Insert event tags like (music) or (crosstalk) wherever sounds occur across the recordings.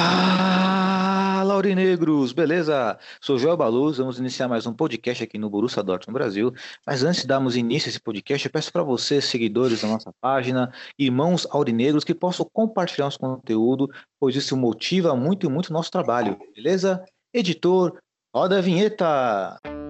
Fala, Aurinegros! Beleza? Sou Joel Baluz, vamos iniciar mais um podcast aqui no Borussia Dortmund Brasil. Mas antes de darmos início a esse podcast, eu peço para vocês, seguidores da nossa página, irmãos aurinegros, que possam compartilhar nosso conteúdo, pois isso motiva muito e muito o nosso trabalho, beleza? Editor, roda a vinheta! Schmelzer,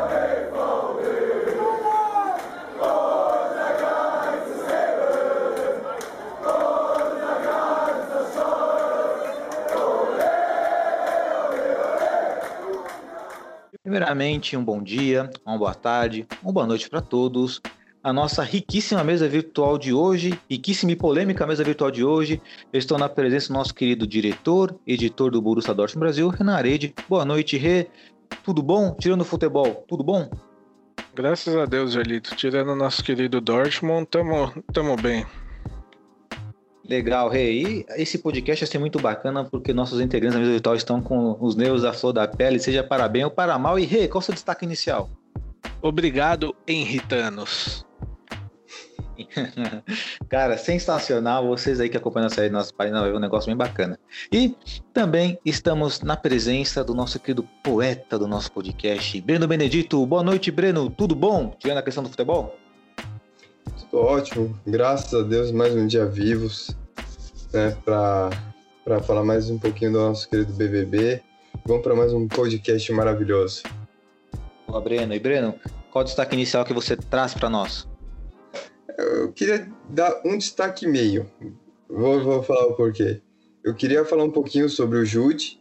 Primeiramente, um bom dia, uma boa tarde, uma boa noite para todos. A nossa riquíssima mesa virtual de hoje, riquíssima e polêmica mesa virtual de hoje, eu estou na presença do nosso querido diretor, editor do Borussia Dortmund Brasil, Renan Arede. Boa noite, Rê. Tudo bom? Tirando o futebol, tudo bom? Graças a Deus, Jelito. Tirando o nosso querido Dortmund, tamo, tamo bem. Legal, Rê. E esse podcast vai ser muito bacana porque nossos integrantes da mesa virtual estão com os nervos da flor da pele, seja para bem ou para mal. E Rê, qual o seu destaque inicial? Obrigado, Henritanos. (laughs) Cara, sensacional. Vocês aí que acompanham a série da nossa página, ver um negócio bem bacana. E também estamos na presença do nosso querido poeta do nosso podcast, Breno Benedito. Boa noite, Breno. Tudo bom? Tirando a questão do futebol? Tudo ótimo, graças a Deus, mais um dia vivos, né, para falar mais um pouquinho do nosso querido BBB. Vamos para mais um podcast maravilhoso. Boa, Breno. E Breno, qual o destaque inicial que você traz para nós? Eu queria dar um destaque e meio. Vou, vou falar o porquê. Eu queria falar um pouquinho sobre o Jude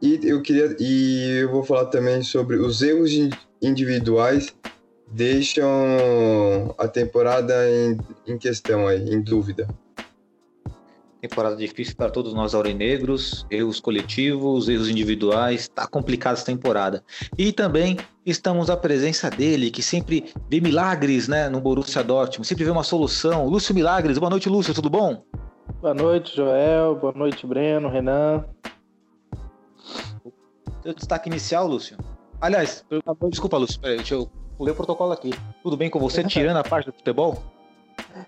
e eu queria e eu vou falar também sobre os erros in- individuais deixam a temporada em, em questão aí, em dúvida. Temporada difícil para todos nós aurinegros, erros coletivos, erros individuais, tá complicada essa temporada. E também estamos à presença dele, que sempre vê milagres, né, no Borussia Dortmund, sempre vê uma solução. Lúcio Milagres, boa noite, Lúcio, tudo bom? Boa noite, Joel. Boa noite, Breno, Renan. Seu destaque inicial, Lúcio? Aliás, eu- desculpa, Lúcio, peraí, deixa eu pulei o protocolo aqui. Tudo bem com você, tirando a parte do futebol?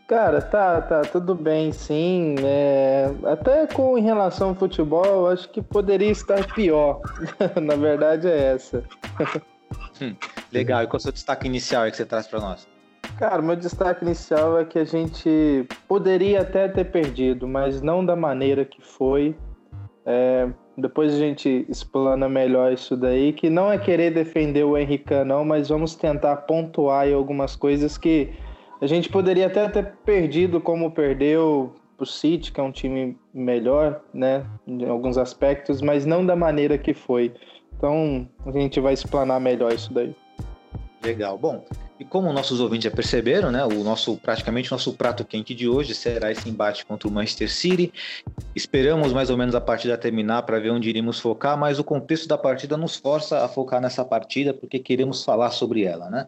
Cara, tá, tá tudo bem, sim. É, até com em relação ao futebol, acho que poderia estar pior. (laughs) Na verdade é essa. Legal, e qual é o seu destaque inicial aí que você traz para nós? Cara, meu destaque inicial é que a gente poderia até ter perdido, mas não da maneira que foi. É, depois a gente explana melhor isso daí, que não é querer defender o Henrique, não, mas vamos tentar pontuar algumas coisas que a gente poderia até ter perdido, como perdeu o City, que é um time melhor, né, em alguns aspectos, mas não da maneira que foi. Então a gente vai explanar melhor isso daí. Legal. Bom, e como nossos ouvintes já perceberam, né, o nosso praticamente o nosso prato quente de hoje será esse embate contra o Manchester City. Esperamos mais ou menos a partida terminar para ver onde iríamos focar, mas o contexto da partida nos força a focar nessa partida porque queremos falar sobre ela, né?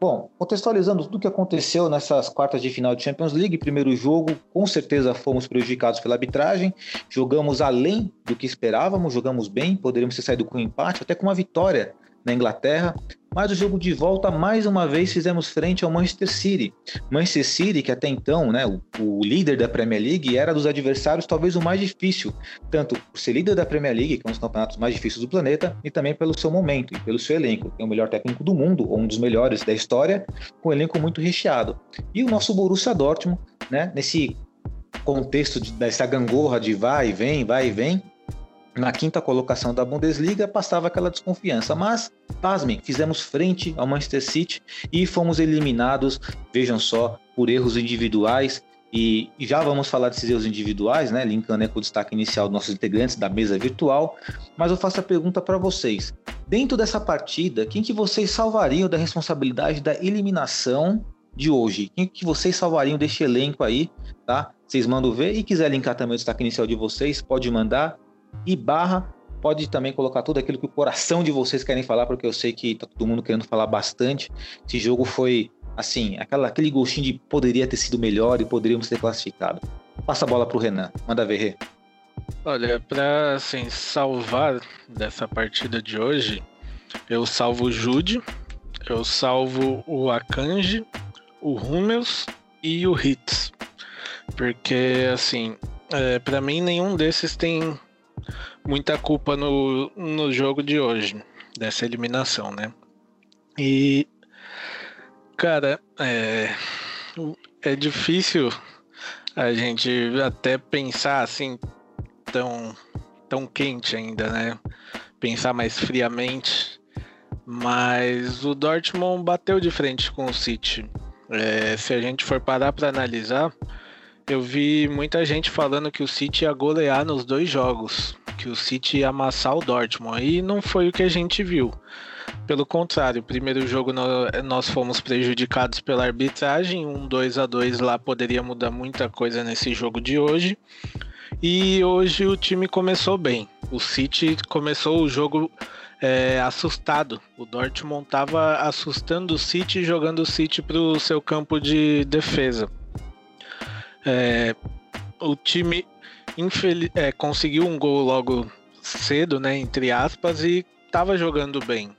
Bom, contextualizando tudo o que aconteceu nessas quartas de final de Champions League, primeiro jogo, com certeza fomos prejudicados pela arbitragem, jogamos além do que esperávamos, jogamos bem, poderíamos ter saído com um empate, até com uma vitória na Inglaterra, mas o jogo de volta, mais uma vez, fizemos frente ao Manchester City. Manchester City, que até então, né, o, o, líder da Premier League, era dos adversários talvez o mais difícil, tanto por ser líder da Premier League, que é um dos campeonatos mais difíceis do planeta, e também pelo seu momento e pelo seu elenco, que é o melhor técnico do mundo, ou um dos melhores da história, com um elenco muito recheado. E o nosso Borussia Dortmund, né, nesse contexto de, dessa gangorra de vai e vem, vai e vem, na quinta colocação da Bundesliga, passava aquela desconfiança. Mas, pasmem, fizemos frente ao Manchester City e fomos eliminados, vejam só, por erros individuais E, já vamos falar desses erros individuais, né? Linkando com o destaque inicial dos nossos integrantes da mesa virtual. Mas eu faço a pergunta para vocês. Dentro dessa partida, quem que vocês salvariam da responsabilidade da eliminação de hoje? Quem que vocês salvariam deste elenco aí, tá? Vocês mandam ver e quiser linkar também o destaque inicial de vocês, pode mandar e barra pode também colocar tudo aquilo que o coração de vocês querem falar, porque eu sei que tá todo mundo querendo falar bastante. Esse jogo foi, assim, aquela, aquele gostinho de poderia ter sido melhor e poderíamos ter classificado. Passa a bola pro Renan. Manda ver, Rê. Olha, para assim, salvar dessa partida de hoje, eu salvo o Jude, eu salvo o Akanji, o Hummels e o Hits. Porque, assim, é, para mim nenhum desses tem muita culpa no, no jogo de hoje, dessa eliminação, né? E, cara, é, é difícil a gente até pensar assim tão, tão quente ainda, né? Pensar mais friamente. Mas o Dortmund bateu de frente com o City. É, se a gente for parar para analisar, eu vi muita gente falando que o City ia golear nos dois jogos, que o City ia amassar o Dortmund, e não foi o que a gente viu. Pelo contrário, o primeiro jogo nós fomos prejudicados pela arbitragem, um 2 a 2 lá poderia mudar muita coisa nesse jogo de hoje. E hoje o time começou bem. O City começou o jogo é, assustado. O Dortmund estava assustando o City, jogando o City para o seu campo de defesa. É, o time infeliz, é, conseguiu um gol logo cedo, né, entre aspas, e estava jogando bem.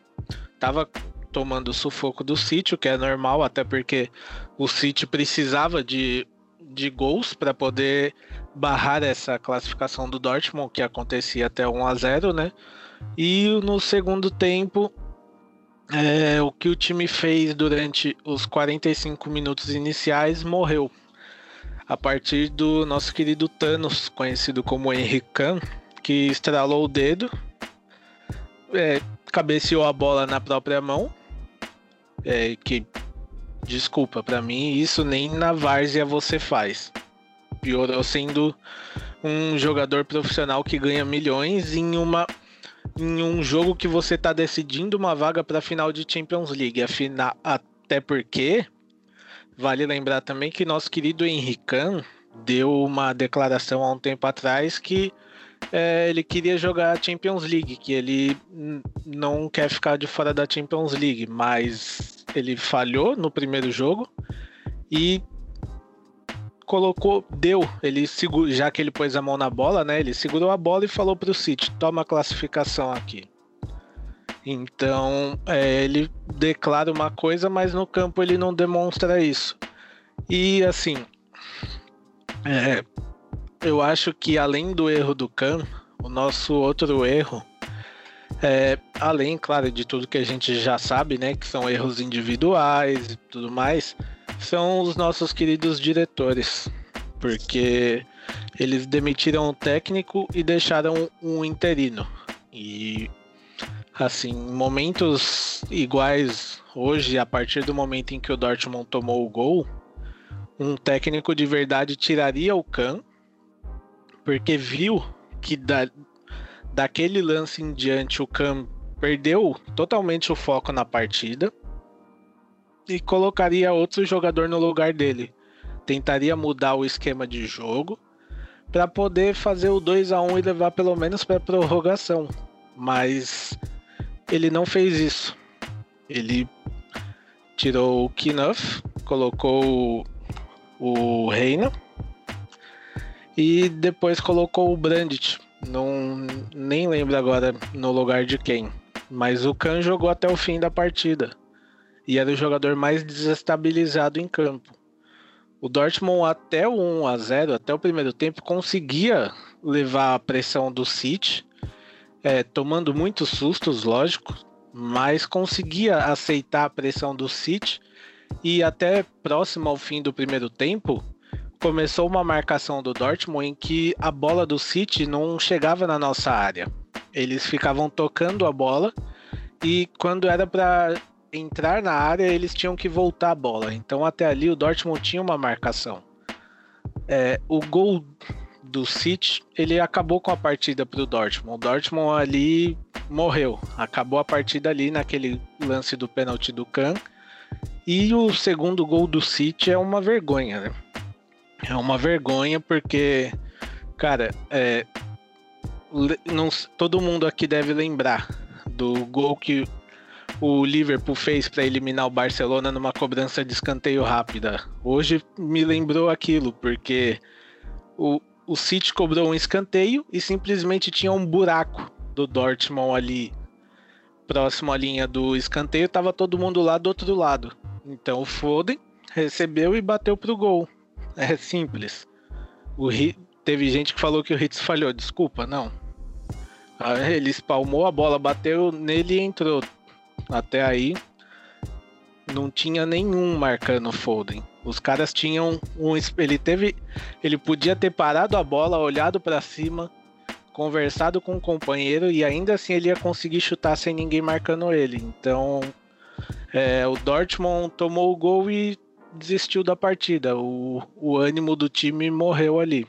Tava tomando o sufoco do City, o que é normal, até porque o City precisava de, de gols para poder barrar essa classificação do Dortmund, que acontecia até 1 a 0 né? E no segundo tempo, é, o que o time fez durante os 45 minutos iniciais morreu a partir do nosso querido Thanos, conhecido como Henrique Khan, que estralou o dedo, é, cabeceou a bola na própria mão, é, que, desculpa, para mim isso nem na várzea você faz. Piorou sendo um jogador profissional que ganha milhões em uma em um jogo que você está decidindo uma vaga para final de Champions League. Afinal, até porque Vale lembrar também que nosso querido Henrican deu uma declaração há um tempo atrás que é, ele queria jogar a Champions League, que ele não quer ficar de fora da Champions League, mas ele falhou no primeiro jogo e colocou, deu, ele segurou, já que ele pôs a mão na bola, né? Ele segurou a bola e falou para o City: toma a classificação aqui. Então, é, ele declara uma coisa, mas no campo ele não demonstra isso. E assim, é, eu acho que além do erro do Khan, o nosso outro erro, é, além, claro, de tudo que a gente já sabe, né, que são erros individuais e tudo mais, são os nossos queridos diretores, porque eles demitiram o técnico e deixaram um interino. E assim, momentos iguais hoje, a partir do momento em que o Dortmund tomou o gol, um técnico de verdade tiraria o Kahn, porque viu que da, daquele lance em diante o Kahn perdeu totalmente o foco na partida e colocaria outro jogador no lugar dele. Tentaria mudar o esquema de jogo para poder fazer o 2 a 1 e levar pelo menos para prorrogação. Mas ele não fez isso. Ele tirou o Knuff, colocou o Reina e depois colocou o Brandit. Não, nem lembro agora no lugar de quem. Mas o Khan jogou até o fim da partida. E era o jogador mais desestabilizado em campo. O Dortmund até o 1 a 0, até o primeiro tempo, conseguia levar a pressão do City é, tomando muitos sustos, lógico, mas conseguia aceitar a pressão do City e até próximo ao fim do primeiro tempo começou uma marcação do Dortmund em que a bola do City não chegava na nossa área. Eles ficavam tocando a bola e quando era para entrar na área eles tinham que voltar a bola. Então até ali o Dortmund tinha uma marcação. É, o gol do City, ele acabou com a partida pro Dortmund. O Dortmund ali morreu. Acabou a partida ali naquele lance do pênalti do Kahn. E o segundo gol do City é uma vergonha, né? É uma vergonha porque, cara, é, não, todo mundo aqui deve lembrar do gol que o Liverpool fez para eliminar o Barcelona numa cobrança de escanteio rápida. Hoje me lembrou aquilo, porque o, o City cobrou um escanteio e simplesmente tinha um buraco do Dortmund ali próximo à linha do escanteio, tava todo mundo lá do outro lado. Então o Foden recebeu e bateu pro gol. É simples. O Teve gente que falou que o Hitz falhou, desculpa, não. Ah, Ele espalmou a bola, bateu nele e entrou. Até aí não tinha nenhum marcando o Foden. Os caras tinham um. Ele teve. Ele podia ter parado a bola, olhado pra cima, conversado com o companheiro e ainda assim ele ia conseguir chutar sem ninguém marcando ele. Então. é, o Dortmund tomou o gol e desistiu da partida. O, o ânimo do time morreu ali.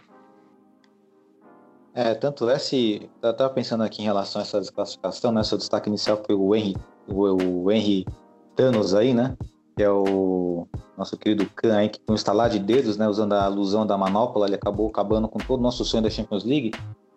É, tanto é se. Eu tava pensando aqui em relação a essa desclassificação, né? Seu destaque inicial foi o Henry, o, o Henry Thanos aí, né? Que é o nosso querido Khan aí, que com um estalar de dedos, né? Usando a alusão da manopla, ele acabou acabando com todo o nosso sonho da Champions League.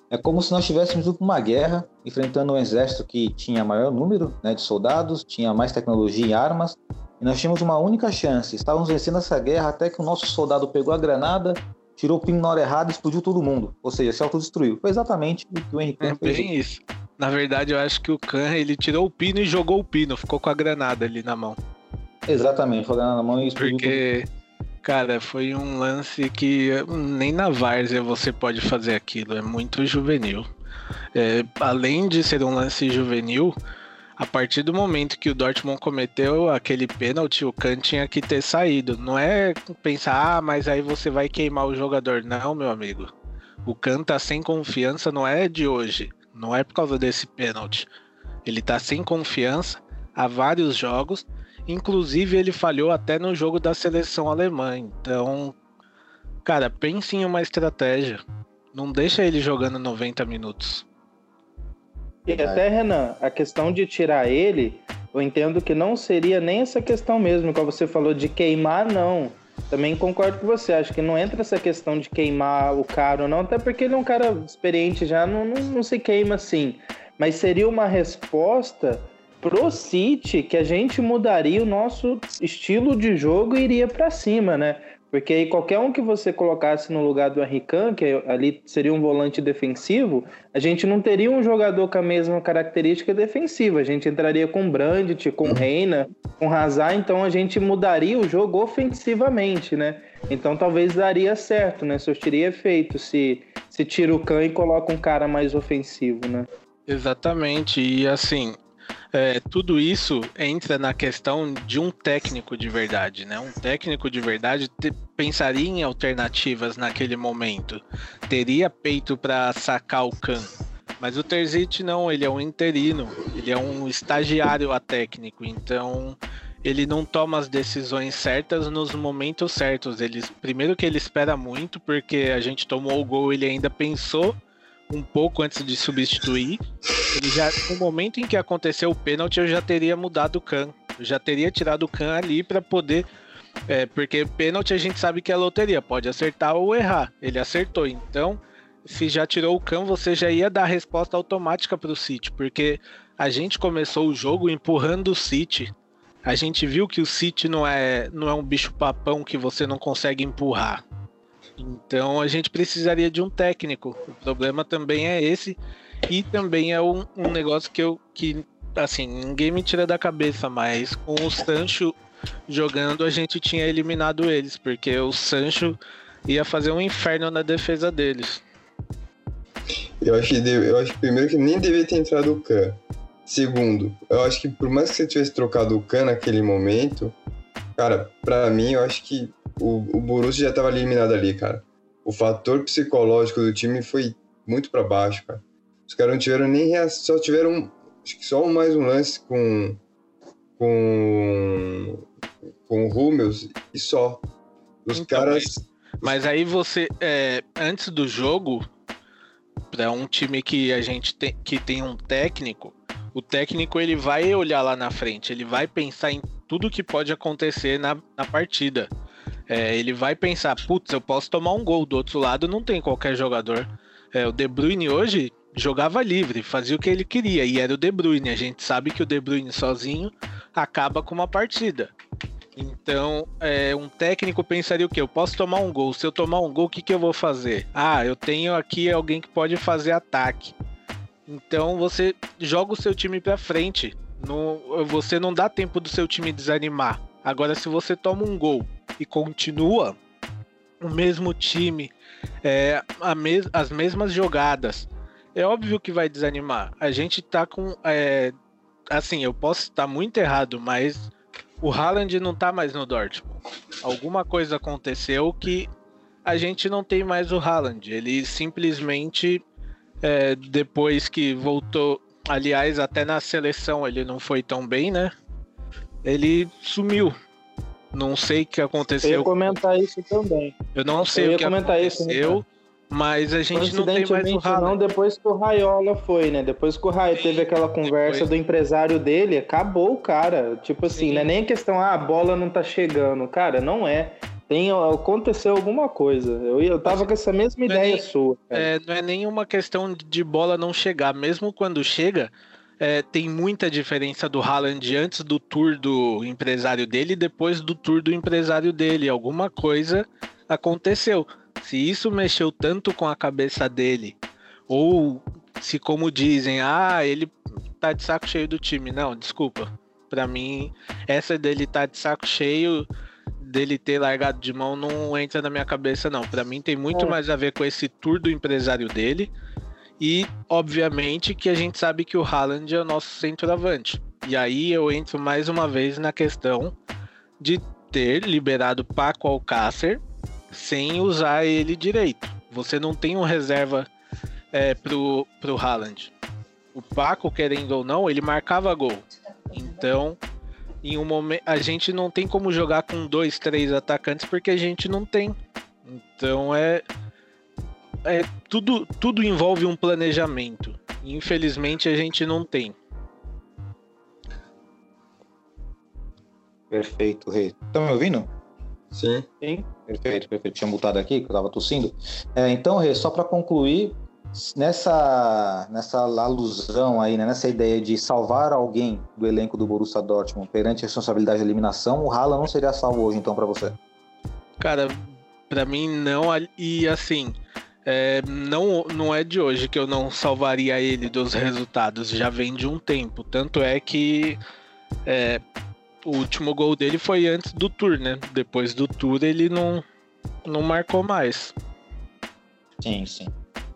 É como se nós estivéssemos uma guerra, enfrentando um exército que tinha maior número né, de soldados, tinha mais tecnologia e armas, e nós tínhamos uma única chance. Estávamos vencendo essa guerra até que o nosso soldado pegou a granada, tirou o pino na hora errada e explodiu todo mundo. Ou seja, se autodestruiu. Foi exatamente o que o Henrique É fez. bem isso. Na verdade, eu acho que o Khan ele tirou o pino e jogou o pino, ficou com a granada ali na mão. Exatamente, foi na mão e explodiu Porque, cara, foi um lance que nem na várzea você pode fazer aquilo, é muito juvenil. É, além de ser um lance juvenil, a partir do momento que o Dortmund cometeu aquele pênalti, o Kahn tinha que ter saído. Não é pensar, ah, mas aí você vai queimar o jogador. Não, meu amigo. O Kahn tá sem confiança, não é de hoje. Não é por causa desse pênalti. Ele tá sem confiança há vários jogos. Inclusive, ele falhou até no jogo da seleção alemã. Então, cara, pense em uma estratégia. Não deixa ele jogando 90 minutos. E até, Renan, a questão de tirar ele, eu entendo que não seria nem essa questão mesmo, como você falou, de queimar, não. Também concordo com você, acho que não entra essa questão de queimar o cara ou não, até porque ele é um cara experiente já, não, não, não se queima assim. Mas seria uma resposta pro City que a gente mudaria o nosso estilo de jogo e iria para cima, né? Porque aí qualquer um que você colocasse no lugar do Henry Khan, que ali seria um volante defensivo, a gente não teria um jogador com a mesma característica defensiva. A gente entraria com Brandt, com Reina, com Hazard, então a gente mudaria o jogo ofensivamente, né? Então talvez daria certo, né? Surtiria efeito se, se tira o Khan e coloca um cara mais ofensivo, né? Exatamente. E assim, é, tudo isso entra na questão de um técnico de verdade, né? Um técnico de verdade te- pensaria em alternativas naquele momento, teria peito para sacar o Khan. Mas o Terzic não, ele é um interino, ele é um estagiário a técnico, então ele não toma as decisões certas nos momentos certos. Ele, primeiro que ele espera muito, porque a gente tomou o gol, ele ainda pensou um pouco antes de substituir. Ele já, no momento em que aconteceu o pênalti, eu já teria mudado o Khan. Eu já teria tirado o Khan ali para poder. É, porque pênalti a gente sabe que é loteria, pode acertar ou errar. Ele acertou, então se já tirou o Khan, você já ia dar resposta automática para o City, porque a gente começou o jogo empurrando o City. A gente viu que o City não é, não é um bicho papão que você não consegue empurrar. Então a gente precisaria de um técnico. O problema também é esse. E também é um, um negócio que eu. que assim, ninguém me tira da cabeça, mas com o Sancho jogando a gente tinha eliminado eles, porque o Sancho ia fazer um inferno na defesa deles. Eu acho que, eu acho que primeiro que nem devia ter entrado o Khan. Segundo, eu acho que por mais que você tivesse trocado o Khan naquele momento, cara, pra mim eu acho que o, o Borussia já tava eliminado ali, cara. O fator psicológico do time foi muito pra baixo, cara. Os caras não tiveram nem reação, só tiveram acho que só mais um lance com com com o Hummels e só. Os Então, caras Mas aí você, é, antes do jogo, para um time que a gente tem, que tem um técnico, o técnico ele vai olhar lá na frente, ele vai pensar em tudo que pode acontecer na, na partida. É, ele vai pensar, putz, eu posso tomar um gol do outro lado, não tem qualquer jogador. É, o De Bruyne hoje jogava livre, fazia o que ele queria e era o De Bruyne. A gente sabe que o De Bruyne sozinho acaba com uma partida. Então, é, um técnico pensaria o quê? Eu posso tomar um gol. Se eu tomar um gol, o que, que eu vou fazer? Ah, eu tenho aqui alguém que pode fazer ataque. Então você joga o seu time para frente. No, você não dá tempo do seu time desanimar. Agora, se você toma um gol e continua o mesmo time, é, mes as mesmas jogadas, é óbvio que vai desanimar. A gente tá com. É, assim, eu posso estar muito errado, mas o Haaland não tá mais no Dortmund. Alguma coisa aconteceu que a gente não tem mais o Haaland. Ele simplesmente, é, depois que voltou, aliás, até na seleção ele não foi tão bem, né? Ele sumiu. Não sei o que aconteceu. Eu ia comentar isso também. Eu não sei eu o que aconteceu. Isso, mas a gente não tem mais o. Não, depois que o Raiola foi, né? Depois que o Raiola teve aquela conversa depois... do empresário dele, acabou o cara. Tipo assim, Sim. não é nem questão, ah, a bola não tá chegando. Cara, não é. Tem, aconteceu alguma coisa. Eu, eu tava com essa mesma não é ideia é nem, sua. É, não é nenhuma questão de bola não chegar. Mesmo quando chega, é, tem muita diferença do Haaland antes do tour do empresário dele e depois do tour do empresário dele. Alguma coisa aconteceu. Se isso mexeu tanto com a cabeça dele, ou se como dizem, ah, ele tá de saco cheio do time. Não, desculpa. Para mim, essa dele tá de saco cheio, dele ter largado de mão não entra na minha cabeça não. Para mim tem muito é. mais a ver com esse tour do empresário dele. E, obviamente, que a gente sabe que o Haaland é o nosso centroavante. E aí eu entro mais uma vez na questão de ter liberado Paco Alcácer sem usar ele direito. Você não tem um reserva é, pro, pro Haaland. O Paco, querendo ou não, ele marcava gol. Então, em um momento, a gente não tem como jogar com dois, três atacantes porque a gente não tem. Então é, é tudo, tudo envolve um planejamento. Infelizmente a gente não tem. Perfeito, Rei. Estão me ouvindo? Sim. Sim. Perfeito, perfeito. Tinha mutado aqui, que eu estava tossindo. É, então, Rê, só para concluir, nessa, nessa alusão aí, né, nessa ideia de salvar alguém do elenco do Borussia Dortmund perante a responsabilidade de eliminação, o Haaland não seria salvo hoje, então, para você? Cara, para mim não. E assim, é, não, não é de hoje que eu não salvaria ele dos resultados, já vem de um tempo. Tanto é que é, o último gol dele foi antes do tour, né? Depois do tour ele não, não marcou mais. Sim, sim.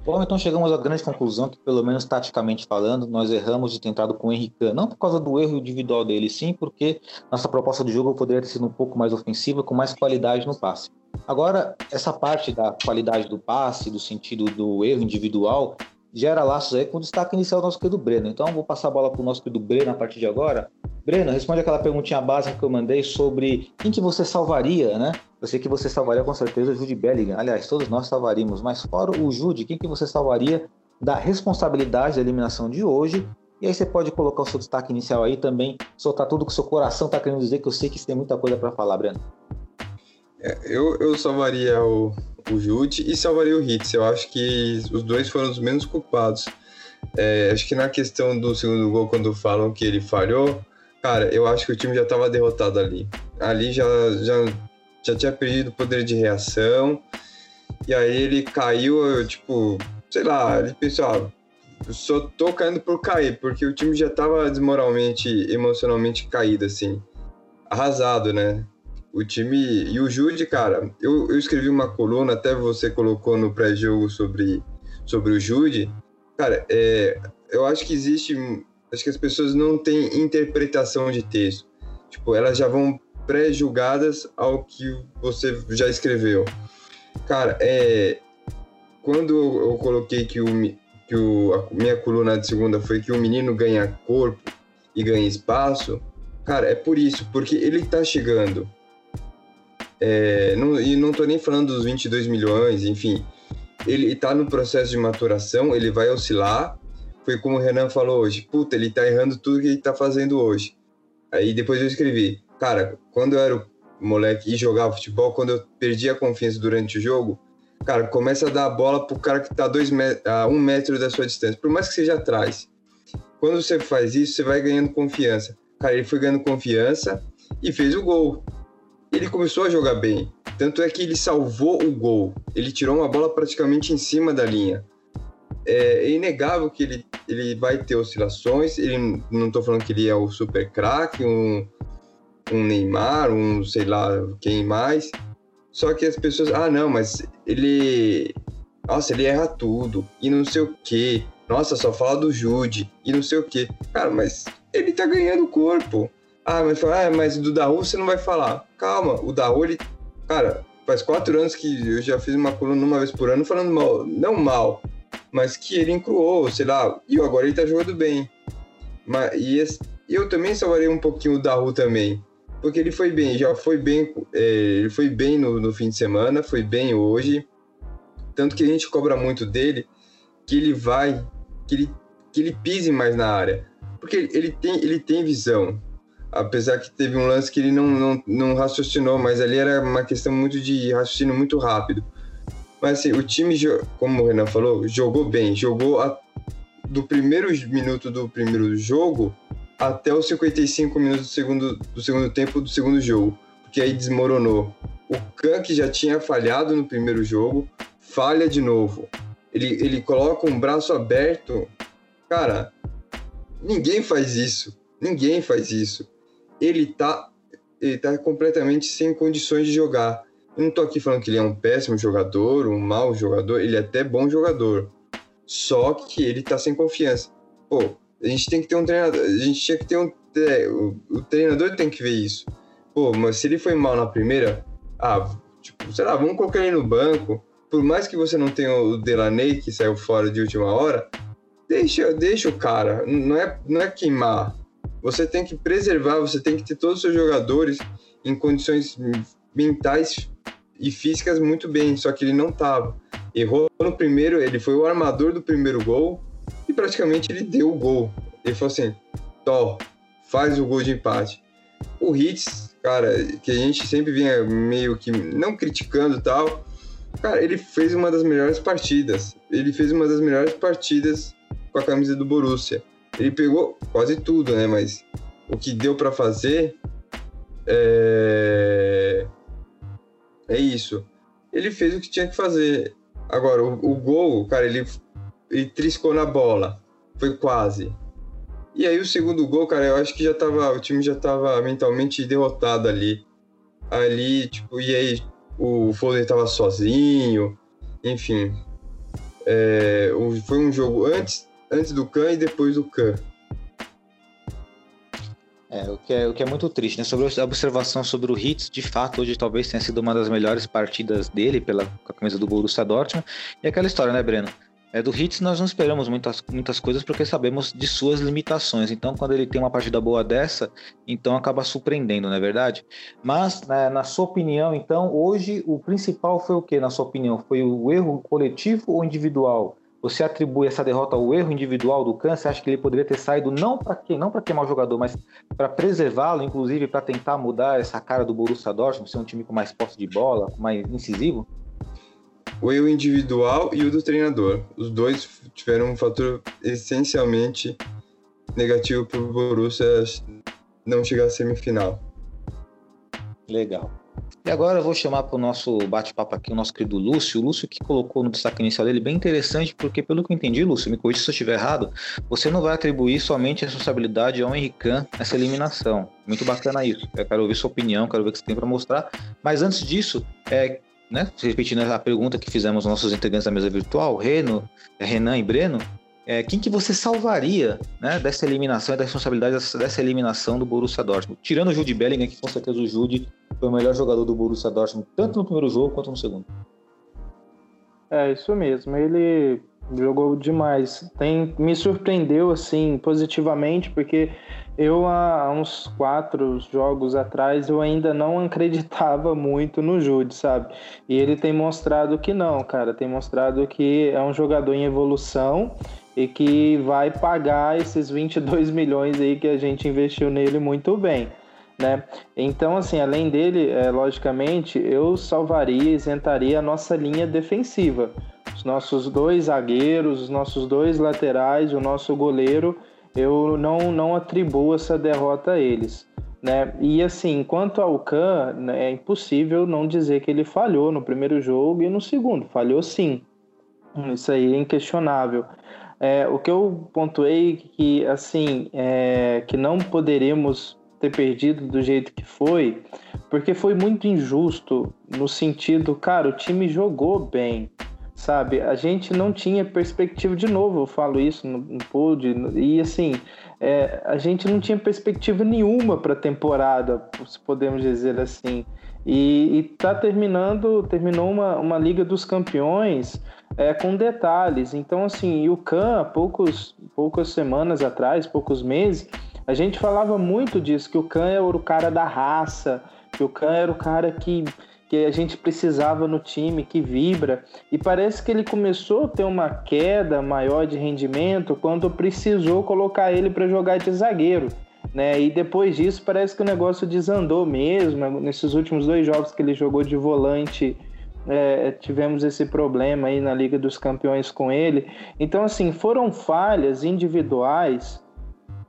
Bom, então chegamos à grande conclusão que, pelo menos taticamente falando, nós erramos de ter entrado com o Henrique. Não por causa do erro individual dele, sim porque nossa proposta de jogo poderia ter sido um pouco mais ofensiva, com mais qualidade no passe. Agora, essa parte da qualidade do passe, do sentido do erro individual, gera laços aí com destaque inicial do nosso querido Breno. Então, vou passar a bola para o nosso querido Breno a partir de agora. Breno, responde aquela perguntinha básica que eu mandei sobre quem que você salvaria, né? Eu sei que você salvaria com certeza o Jude Bellingham. Aliás, todos nós salvaríamos, mas fora o Jude, quem que você salvaria da responsabilidade da eliminação de hoje? E aí você pode colocar o seu destaque inicial aí também, soltar tudo que o seu coração está querendo dizer, que eu sei que você tem muita coisa para falar, Breno. É, eu, eu salvaria o, o Jude e salvaria o Hitz. Eu acho que os dois foram os menos culpados. É, acho que na questão do segundo gol, quando falam que ele falhou, cara, eu acho que o time já estava derrotado ali. Ali já, já, já tinha perdido o poder de reação. E aí ele caiu, eu, tipo, sei lá, ele pensou, ah, eu só tô caindo por cair, porque o time já estava desmoralmente, emocionalmente caído, assim. Arrasado, né? O time e o Jude, cara, eu, eu escrevi uma coluna, até você colocou no pré-jogo sobre, sobre o Jude. Cara, é, eu acho que existe. Acho que as pessoas não têm interpretação de texto. Tipo, elas já vão pré-julgadas ao que você já escreveu. Cara, é, quando eu coloquei que, o, que o, a minha coluna de segunda foi que o menino ganha corpo e ganha espaço, cara, é por isso, porque ele tá chegando É, não, e não tô nem falando dos 22 milhões, enfim. Ele tá no processo de maturação, ele vai oscilar. Foi como o Renan falou hoje. Puta, ele tá errando tudo que ele tá fazendo hoje. Aí depois eu escrevi. Cara, quando eu era moleque e jogava futebol, quando eu perdi a confiança durante o jogo, cara, começa a dar a bola pro cara que tá dois a um metro da sua distância, por mais que seja atrás. Quando você faz isso, você vai ganhando confiança. Cara, ele foi ganhando confiança e fez o gol. Ele começou a jogar bem. Tanto é que ele salvou o gol. Ele tirou uma bola praticamente em cima da linha. É inegável que ele, ele vai ter oscilações. Ele não estou falando que ele é o super craque, um, um Neymar, um sei lá quem mais. Só que as pessoas, ah, não, mas ele. Nossa, ele erra tudo. E não sei o quê. Nossa, só fala do Jude. E não sei o quê. Cara, mas ele tá ganhando corpo. Ah, mas, ah, mas do Daru você não vai falar. Calma, o Daru, ele. Cara, faz quatro anos que eu já fiz uma coluna uma vez por ano falando mal. Não mal, mas que ele encruou, sei lá. E agora ele tá jogando bem. Mas, e esse, eu também salvarei um pouquinho o Daru também porque ele foi bem, já foi bem, é, ele foi bem no, no, fim de semana, foi bem hoje, tanto que a gente cobra muito dele que ele vai, que ele, que ele pise mais na área, porque ele tem, ele tem visão, apesar que teve um lance que ele não, não, não raciocinou, mas ali era uma questão muito de raciocínio muito rápido. Mas assim, o time, como o Renan falou, jogou bem, jogou a, do primeiro minuto do primeiro jogo até os 55 minutos do segundo, do segundo tempo do segundo jogo, porque aí desmoronou. O Khan, que já tinha falhado no primeiro jogo, falha de novo. Ele, ele coloca um braço aberto. Cara, ninguém faz isso. Ninguém faz isso. Ele tá, ele tá completamente sem condições de jogar. Eu não tô aqui falando que ele é um péssimo jogador, um mau jogador, ele é até bom jogador. Só que ele tá sem confiança. Pô, a gente tem que ter um treinador. A gente tinha que ter um. É, o, o, treinador tem que ver isso. Pô, mas se ele foi mal na primeira, ah, tipo, sei lá, vamos colocar ele no banco. Por mais que você não tenha o Delaney, que saiu fora de última hora, deixa, deixa o cara. Não é, não é queimar. Você tem que preservar, você tem que ter todos os seus jogadores em condições mentais e físicas muito bem, só que ele não tava. Errou no primeiro, ele foi o armador do primeiro gol, e praticamente ele deu o gol. Ele falou assim: Tó, faz o gol de empate. O Hits, cara, que a gente sempre vinha meio que não criticando tal, cara, ele fez uma das melhores partidas. Ele fez uma das melhores partidas com a camisa do Borussia. Ele pegou quase tudo, né? Mas o que deu para fazer é... é isso. Ele fez o que tinha que fazer. Agora, o, o gol, cara, ele e triscou na bola. Foi quase. E aí o segundo gol, cara, eu acho que já tava. O time já tava mentalmente derrotado ali. Ali, tipo, e aí o Foden tava sozinho. Enfim. É, foi um jogo antes, antes do Khan e depois do Khan. É, o que é, o que é muito triste, né? Sobre a observação sobre o Hitz, de fato, hoje talvez tenha sido uma das melhores partidas dele pela camisa do Borussia Dortmund. E aquela história, né, Breno? É, do Hits nós não esperamos muitas, muitas coisas porque sabemos de suas limitações. Então, quando ele tem uma partida boa dessa, então acaba surpreendendo, não é verdade? Mas, né, na sua opinião, então, hoje o principal foi o que, na sua opinião? Foi o erro coletivo ou individual? Você atribui essa derrota ao erro individual do Kahn? Você acha que ele poderia ter saído não para quem, não para queimar o jogador, mas para preservá-lo, inclusive para tentar mudar essa cara do Borussia Dortmund, ser um time com mais posse de bola, mais incisivo? o erro individual e o do treinador. Os dois tiveram um fator essencialmente negativo para o Borussia não chegar à semifinal. Legal. E agora eu vou chamar para o nosso bate-papo aqui o nosso querido Lúcio. O Lúcio que colocou no destaque inicial dele bem interessante, porque pelo que eu entendi, Lúcio, me corrija se eu estiver errado, você não vai atribuir somente a responsabilidade ao Henrique nessa eliminação. Muito bacana isso. Eu quero ouvir sua opinião, quero ver o que você tem para mostrar. Mas antes disso, é, né, repetindo a pergunta que fizemos aos nossos integrantes da mesa virtual, Reno, Renan e Breno, é, quem que você salvaria né, dessa eliminação e da responsabilidade dessa, dessa, eliminação do Borussia Dortmund? Tirando o Jude Bellingham, que com certeza o Jude foi o melhor jogador do Borussia Dortmund, tanto no primeiro jogo quanto no segundo. É, isso mesmo. Ele Jogou demais. Tem, me surpreendeu, assim, positivamente, porque eu, há uns quatro jogos atrás, eu ainda não acreditava muito no Jude, sabe? E ele tem mostrado que não, cara. Tem mostrado que é um jogador em evolução e que vai pagar esses 22 (laughs) milhões aí que a gente investiu nele muito bem. Né? Então, assim, além dele, é, logicamente, eu salvaria, isentaria a nossa linha defensiva. Os nossos dois zagueiros, os nossos dois laterais, o nosso goleiro, eu não, não atribuo essa derrota a eles. Né? E assim, quanto ao Khan, né, é impossível não dizer que ele falhou no primeiro jogo e no segundo. Falhou sim. Isso aí é inquestionável. É, o que eu pontuei que assim é, que não poderíamos ter perdido do jeito que foi, porque foi muito injusto no sentido, cara, o time jogou bem, sabe? A gente não tinha perspectiva de novo, eu falo isso no, no pod, e assim, é, a gente não tinha perspectiva nenhuma para a temporada, se podemos dizer assim. E, e tá terminando, terminou uma, uma Liga dos Campeões é, com detalhes. Então, assim, o Khan, poucos, poucas semanas atrás, poucos meses, a gente falava muito disso, que o Khan era o cara da raça, que o Khan era o cara que, que a gente precisava no time, que vibra. E parece que ele começou a ter uma queda maior de rendimento quando precisou colocar ele para jogar de zagueiro. Né? E depois disso parece que o negócio desandou mesmo. Nesses últimos dois jogos que ele jogou de volante, é, tivemos esse problema aí na Liga dos Campeões com ele. Então, assim, foram falhas individuais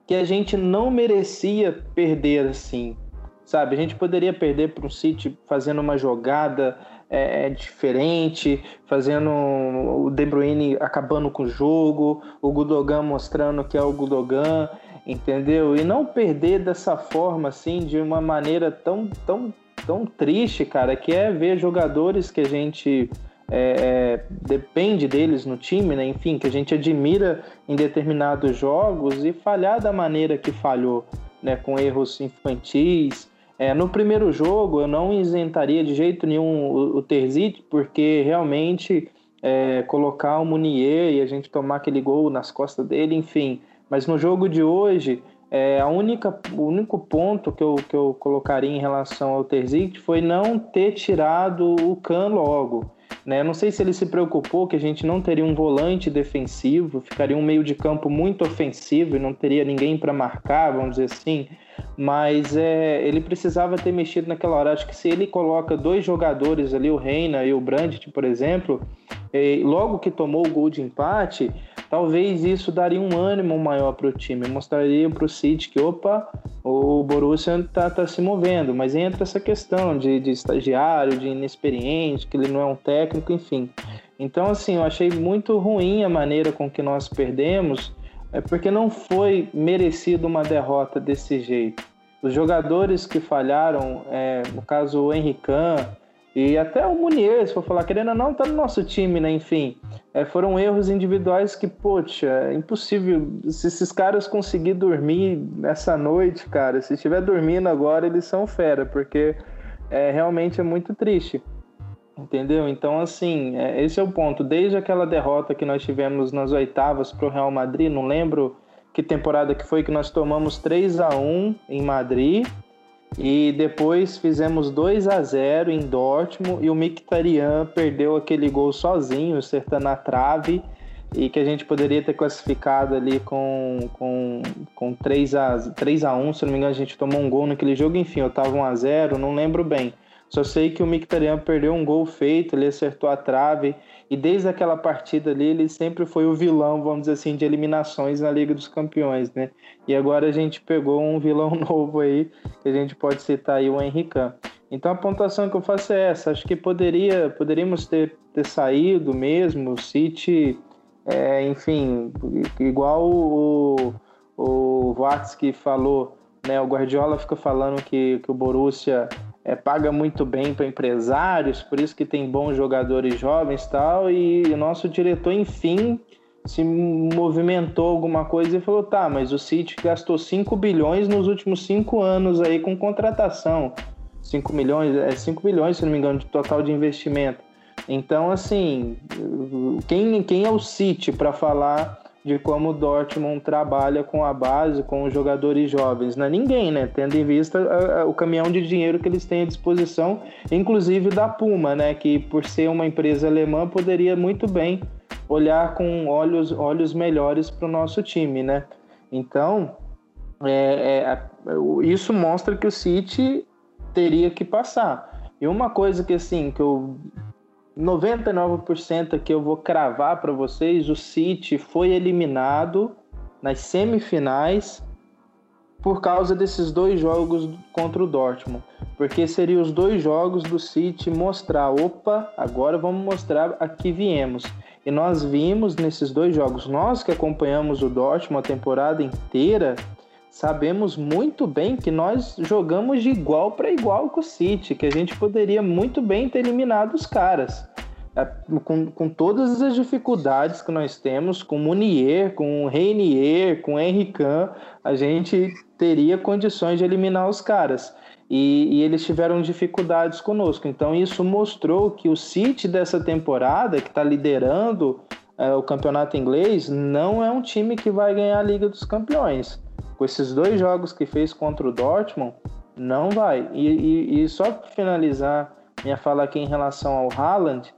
que a gente não merecia perder assim, sabe? A gente poderia perder para um City fazendo uma jogada é, diferente, fazendo o De Bruyne acabando com o jogo, o Gudogan mostrando que é o Gudogan, entendeu? E não perder dessa forma assim, de uma maneira tão tão tão triste, cara, que é ver jogadores que a gente é, é, depende deles no time, né? enfim, que a gente admira em determinados jogos e falhar da maneira que falhou, né? com erros infantis. É, no primeiro jogo, eu não isentaria de jeito nenhum o, o Terzic, porque realmente é, colocar o Munier e a gente tomar aquele gol nas costas dele, enfim. Mas no jogo de hoje, é, a única, o único ponto que eu, que eu colocaria em relação ao Terzic foi não ter tirado o Can logo. Né? Não sei se ele se preocupou que a gente não teria um volante defensivo, ficaria um meio de campo muito ofensivo e não teria ninguém para marcar, vamos dizer assim. Mas é, ele precisava ter mexido naquela hora. Acho que se ele coloca dois jogadores ali, o Reina e o Brandt, por exemplo, logo que tomou o gol de empate, talvez isso daria um ânimo maior para o time, mostraria para o City que, opa, o Borussia está tá se movendo, mas entra essa questão de, de estagiário, de inexperiente, que ele não é um técnico, enfim. Então, assim, eu achei muito ruim a maneira com que nós perdemos, é porque não foi merecido uma derrota desse jeito. Os jogadores que falharam, é, no caso o Henrican, e até o Munier, se for falar, querendo ou não, tá no nosso time, né? Enfim, é, foram erros individuais que, poxa, é impossível. Se esses caras conseguirem dormir nessa noite, cara, se estiver dormindo agora, eles são fera, porque é, realmente é muito triste. Entendeu? Então, assim, é, esse é o ponto. Desde aquela derrota que nós tivemos nas oitavas pro Real Madrid, não lembro que temporada que foi que nós tomamos 3 a 1 em Madrid e depois fizemos 2 a 0 em Dortmund e o Mkhitaryan perdeu aquele gol sozinho, acertando a trave e que a gente poderia ter classificado ali com, com, com 3 a 3 a 1, se não me engano a gente tomou um gol naquele jogo, enfim, eu tava 1 a 0, não lembro bem. Só sei que o Mkhitaryan perdeu um gol feito, ele acertou a trave e desde aquela partida ali ele sempre foi o vilão, vamos dizer assim, de eliminações na Liga dos Campeões, né? E agora a gente pegou um vilão (laughs) novo aí, que a gente pode citar aí o Henrique. Então a pontuação que eu faço é essa. Acho que poderia, poderíamos ter, ter saído mesmo. O City, é, enfim, igual o, o Vatsky falou, né? O Guardiola fica falando que, que o Borussia é, paga muito bem para empresários, por isso que tem bons jogadores jovens tal, e o nosso diretor, enfim, se movimentou alguma coisa e falou, tá, mas o City gastou 5 bilhões nos últimos 5 anos aí com contratação. 5 milhões, é 5 bilhões, se não me engano, de total de investimento. Então, assim, quem, quem é o City para falar de como o Dortmund trabalha com a base, com os jogadores jovens? Não é ninguém, né? Tendo em vista a, a, o caminhão de dinheiro que eles têm à disposição, inclusive da Puma, né? Que por ser uma empresa alemã poderia muito bem olhar com olhos, olhos melhores para o nosso time, né? Então, é, é, isso mostra que o City teria que passar. E uma coisa que assim, que eu 99% que eu vou cravar para vocês, o City foi eliminado nas semifinais por causa desses dois jogos contra o Dortmund. Porque seriam os dois jogos do City mostrar, opa, agora vamos mostrar a que viemos. E nós vimos nesses dois jogos, nós que acompanhamos o Dortmund a temporada inteira, sabemos muito bem que nós jogamos de igual para igual com o City, que a gente poderia muito bem ter eliminado os caras. É, com, com todas as dificuldades que nós temos, com Munier, com Reinier, com Henrican, a gente teria condições de eliminar os caras. E, e, eles tiveram dificuldades conosco. Então isso mostrou que o City dessa temporada, que está liderando é, o campeonato inglês, não é um time que vai ganhar a Liga dos Campeões com esses dois jogos que fez contra o Dortmund, não vai. E, e, e só para finalizar minha fala aqui em relação ao Haaland,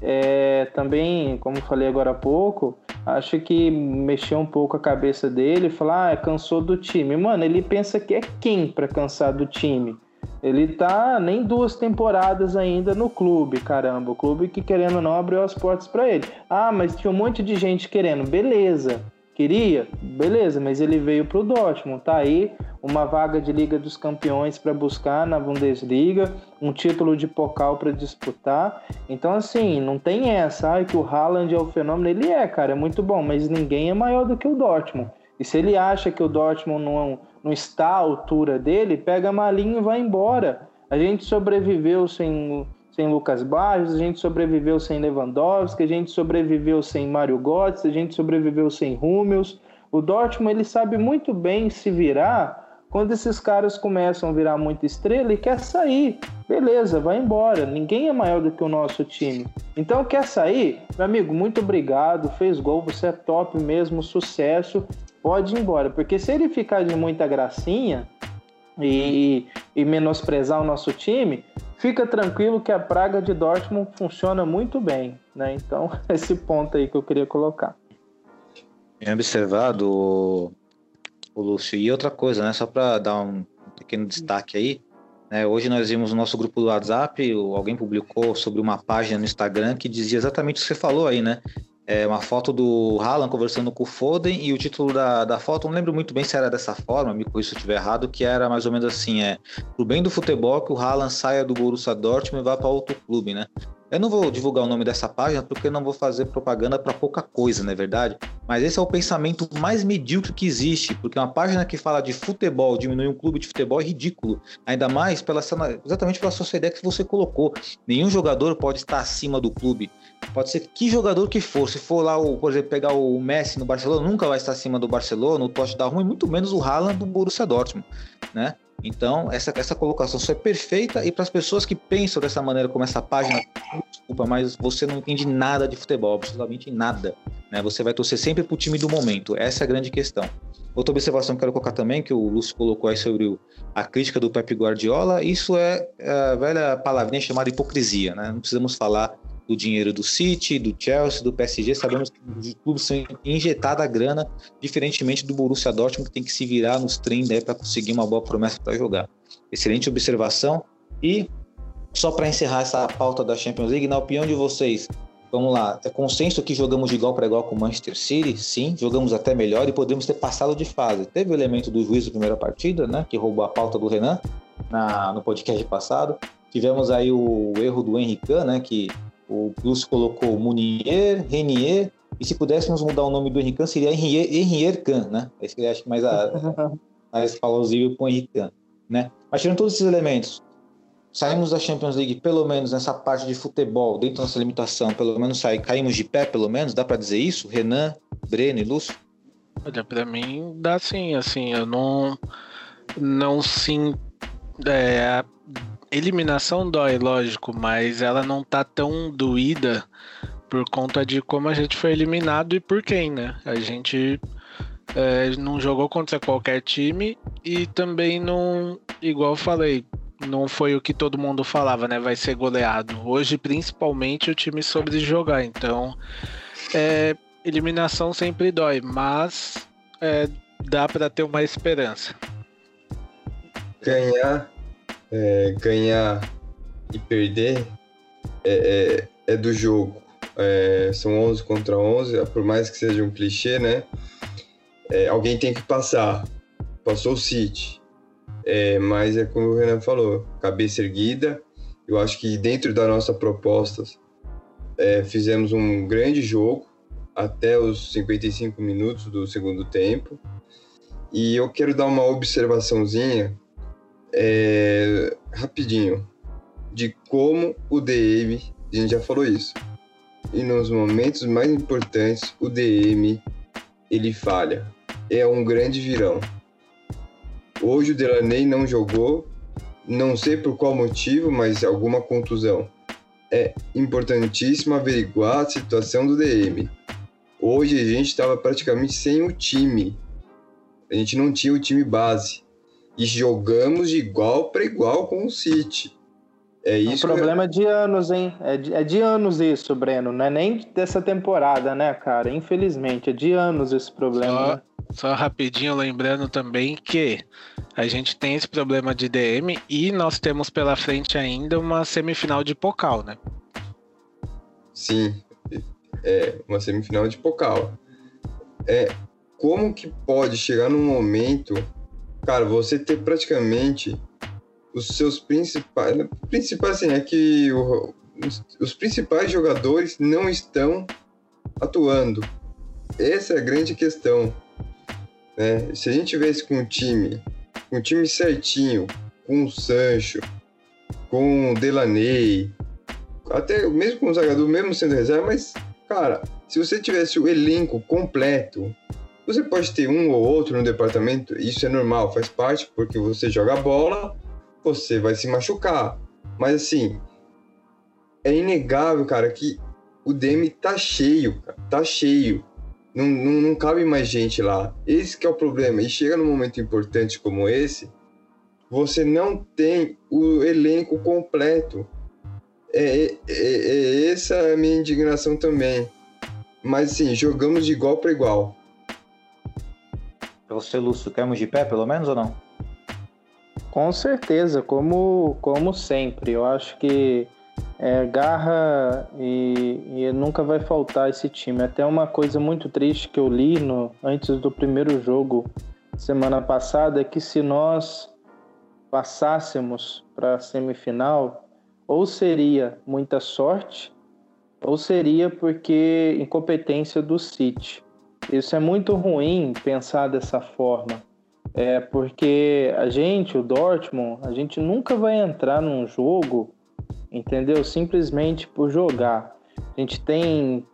é, também, como falei agora há pouco, acho que mexeu um pouco a cabeça dele, falar, ah, cansou do time. Mano, ele pensa que é quem para cansar do time? Ele tá nem duas temporadas ainda no clube, caramba. O clube que querendo não abriu as portas para ele. Ah, mas tinha um monte de gente querendo. Beleza. Queria? Beleza, mas ele veio para o Dortmund. Tá aí uma vaga de Liga dos Campeões para buscar na Bundesliga, um título de Pokal para disputar. Então, assim, não tem essa, ah, que o Haaland é o fenômeno. Ele é, cara, é muito bom, mas ninguém é maior do que o Dortmund. E se ele acha que o Dortmund não, não está à altura dele, pega a malinha e vai embora. A gente sobreviveu sem sem Lucas Barros, a gente sobreviveu sem Lewandowski, a gente sobreviveu sem Mário Götze, a gente sobreviveu sem Hummels. O Dortmund ele sabe muito bem se virar quando esses caras começam a virar muita estrela e quer sair. Beleza, vai embora. Ninguém é maior do que o nosso time. Então quer sair? Meu amigo, muito obrigado. Fez gol, você é top mesmo, sucesso. Pode ir embora, porque se ele ficar de muita gracinha, e, e, menosprezar o nosso time, fica tranquilo que a praga de Dortmund funciona muito bem, né? Então, (laughs) esse ponto aí que eu queria colocar. Bem observado, o Lúcio. E outra coisa, né? Só para dar um pequeno destaque aí, né? Hoje nós vimos no nosso grupo do WhatsApp, alguém publicou sobre uma página no Instagram que dizia exatamente o que você falou aí, né? É uma foto do Haaland conversando com o Foden e o título da, da foto, não lembro muito bem se era dessa forma, me corrija se eu estiver errado, que era mais ou menos assim, é pro bem do futebol que o Haaland saia do Borussia Dortmund e vá para outro clube, né? Eu não vou divulgar o nome dessa página porque não vou fazer propaganda para pouca coisa, não é verdade? Mas esse é o pensamento mais medíocre que existe, porque uma página que fala de futebol, diminuir um clube de futebol é ridículo. Ainda mais pela, exatamente pela sociedade que você colocou. Nenhum jogador pode estar acima do clube. Pode ser que jogador que for. Se for lá, o, por exemplo, pegar o Messi no Barcelona, nunca vai estar acima do Barcelona, o Totti da ruim, muito menos o Haaland do Borussia Dortmund, né? Então, essa, essa colocação só é perfeita e para as pessoas que pensam dessa maneira, como essa página, desculpa, mas você não entende nada de futebol, absolutamente nada. Né? Você vai torcer sempre para o time do momento. Essa é a grande questão. Outra observação que eu quero colocar também, que o Lúcio colocou aí sobre o, a crítica do Pep Guardiola, isso é, é a velha palavrinha chamada hipocrisia. Né? Não precisamos falar do dinheiro do City, do Chelsea, do PSG. Sabemos que os clubes são injetados a grana, diferentemente do Borussia Dortmund, que tem que se virar nos trem para conseguir uma boa promessa para jogar. Excelente observação. E só para encerrar essa pauta da Champions League, na opinião de vocês, vamos lá, é consenso que jogamos de igual para igual com o Manchester City? Sim, jogamos até melhor e podemos ter passado de fase. Teve o elemento do juiz da primeira partida, né, que roubou a pauta do Renan na, no podcast passado. Tivemos aí o erro do Henrique, né, que o Lúcio colocou Munier, Renier, e se pudéssemos mudar o nome do Henrique seria Henrier Khan, né? Esse que eu acho mais, a, (laughs) mais plausível com o Henrique Khan, né? Mas tirando todos esses elementos, saímos da Champions League, pelo menos nessa parte de futebol, dentro da nossa limitação, pelo menos sai, caímos de pé, pelo menos, dá para dizer isso? Renan, Breno e Lúcio? Olha, para mim dá sim, assim, eu não não sinto é, eliminação dói, lógico, mas ela não tá tão doída por conta de como a gente foi eliminado e por quem, né? A gente é, não jogou contra qualquer time e também não, igual eu falei, não foi o que todo mundo falava, né? Vai ser goleado. Hoje, principalmente, o time soube jogar. Então, é, eliminação sempre dói, mas é, dá para ter uma esperança. Ganhar, é, ganhar e perder é, é, é do jogo. É, são 11 contra 11, por mais que seja um clichê, né? É, alguém tem que passar. Passou o City. É, mas é como o Renan falou, cabeça erguida. Eu acho que dentro da nossa proposta é, fizemos um grande jogo até os 55 minutos do segundo tempo. E eu quero dar uma observaçãozinha é, rapidinho de como o DM, a gente já falou isso, e nos momentos mais importantes o DM ele falha. É um grande virão. Hoje o Delaney não jogou, não sei por qual motivo, mas alguma contusão. É importantíssimo averiguar a situação do DM. Hoje a gente estava praticamente sem o time. A gente não tinha o time base. E jogamos de igual para igual com o City. É isso. É um problema de anos, hein? É de, é de, anos isso, Breno. Não é nem dessa temporada, né, cara? Infelizmente, é de anos esse problema. Só, né? só rapidinho lembrando também que a gente tem esse problema de DM e nós temos pela frente ainda uma semifinal de Pocal, né? Sim, é uma semifinal de Pocal. É como que pode chegar num momento, cara, você ter praticamente os seus principais, principais assim, é que o, os, os principais jogadores não estão atuando. Essa é a grande questão. Né? Se a gente tivesse com um time, com um time certinho, com o Sancho, com o Delaney, até mesmo com o Zagadou, mesmo sendo reserva, mas, cara, se você tivesse o elenco completo, você pode ter um ou outro no departamento, isso é normal, faz parte, porque você joga bola, você vai se machucar. Mas assim, é inegável, cara, que o DM tá cheio, tá cheio. Não, não, não cabe mais gente lá. Esse que é o problema. E chega num momento importante como esse, você não tem o elenco completo. É, é, é, é essa é a minha indignação também. Mas assim, jogamos de igual para igual. Você, Lúcio, queremos de pé pelo menos ou não? Com certeza, como, como sempre. Eu acho que é, garra e, e, nunca vai faltar esse time. Até uma coisa muito triste que eu li no, antes do primeiro jogo semana passada é que se nós passássemos para a semifinal, ou seria muita sorte, ou seria porque incompetência do City. Isso é muito ruim pensar dessa forma é porque a gente, o Dortmund, a gente nunca vai entrar num jogo, entendeu? Simplesmente por jogar. A gente tem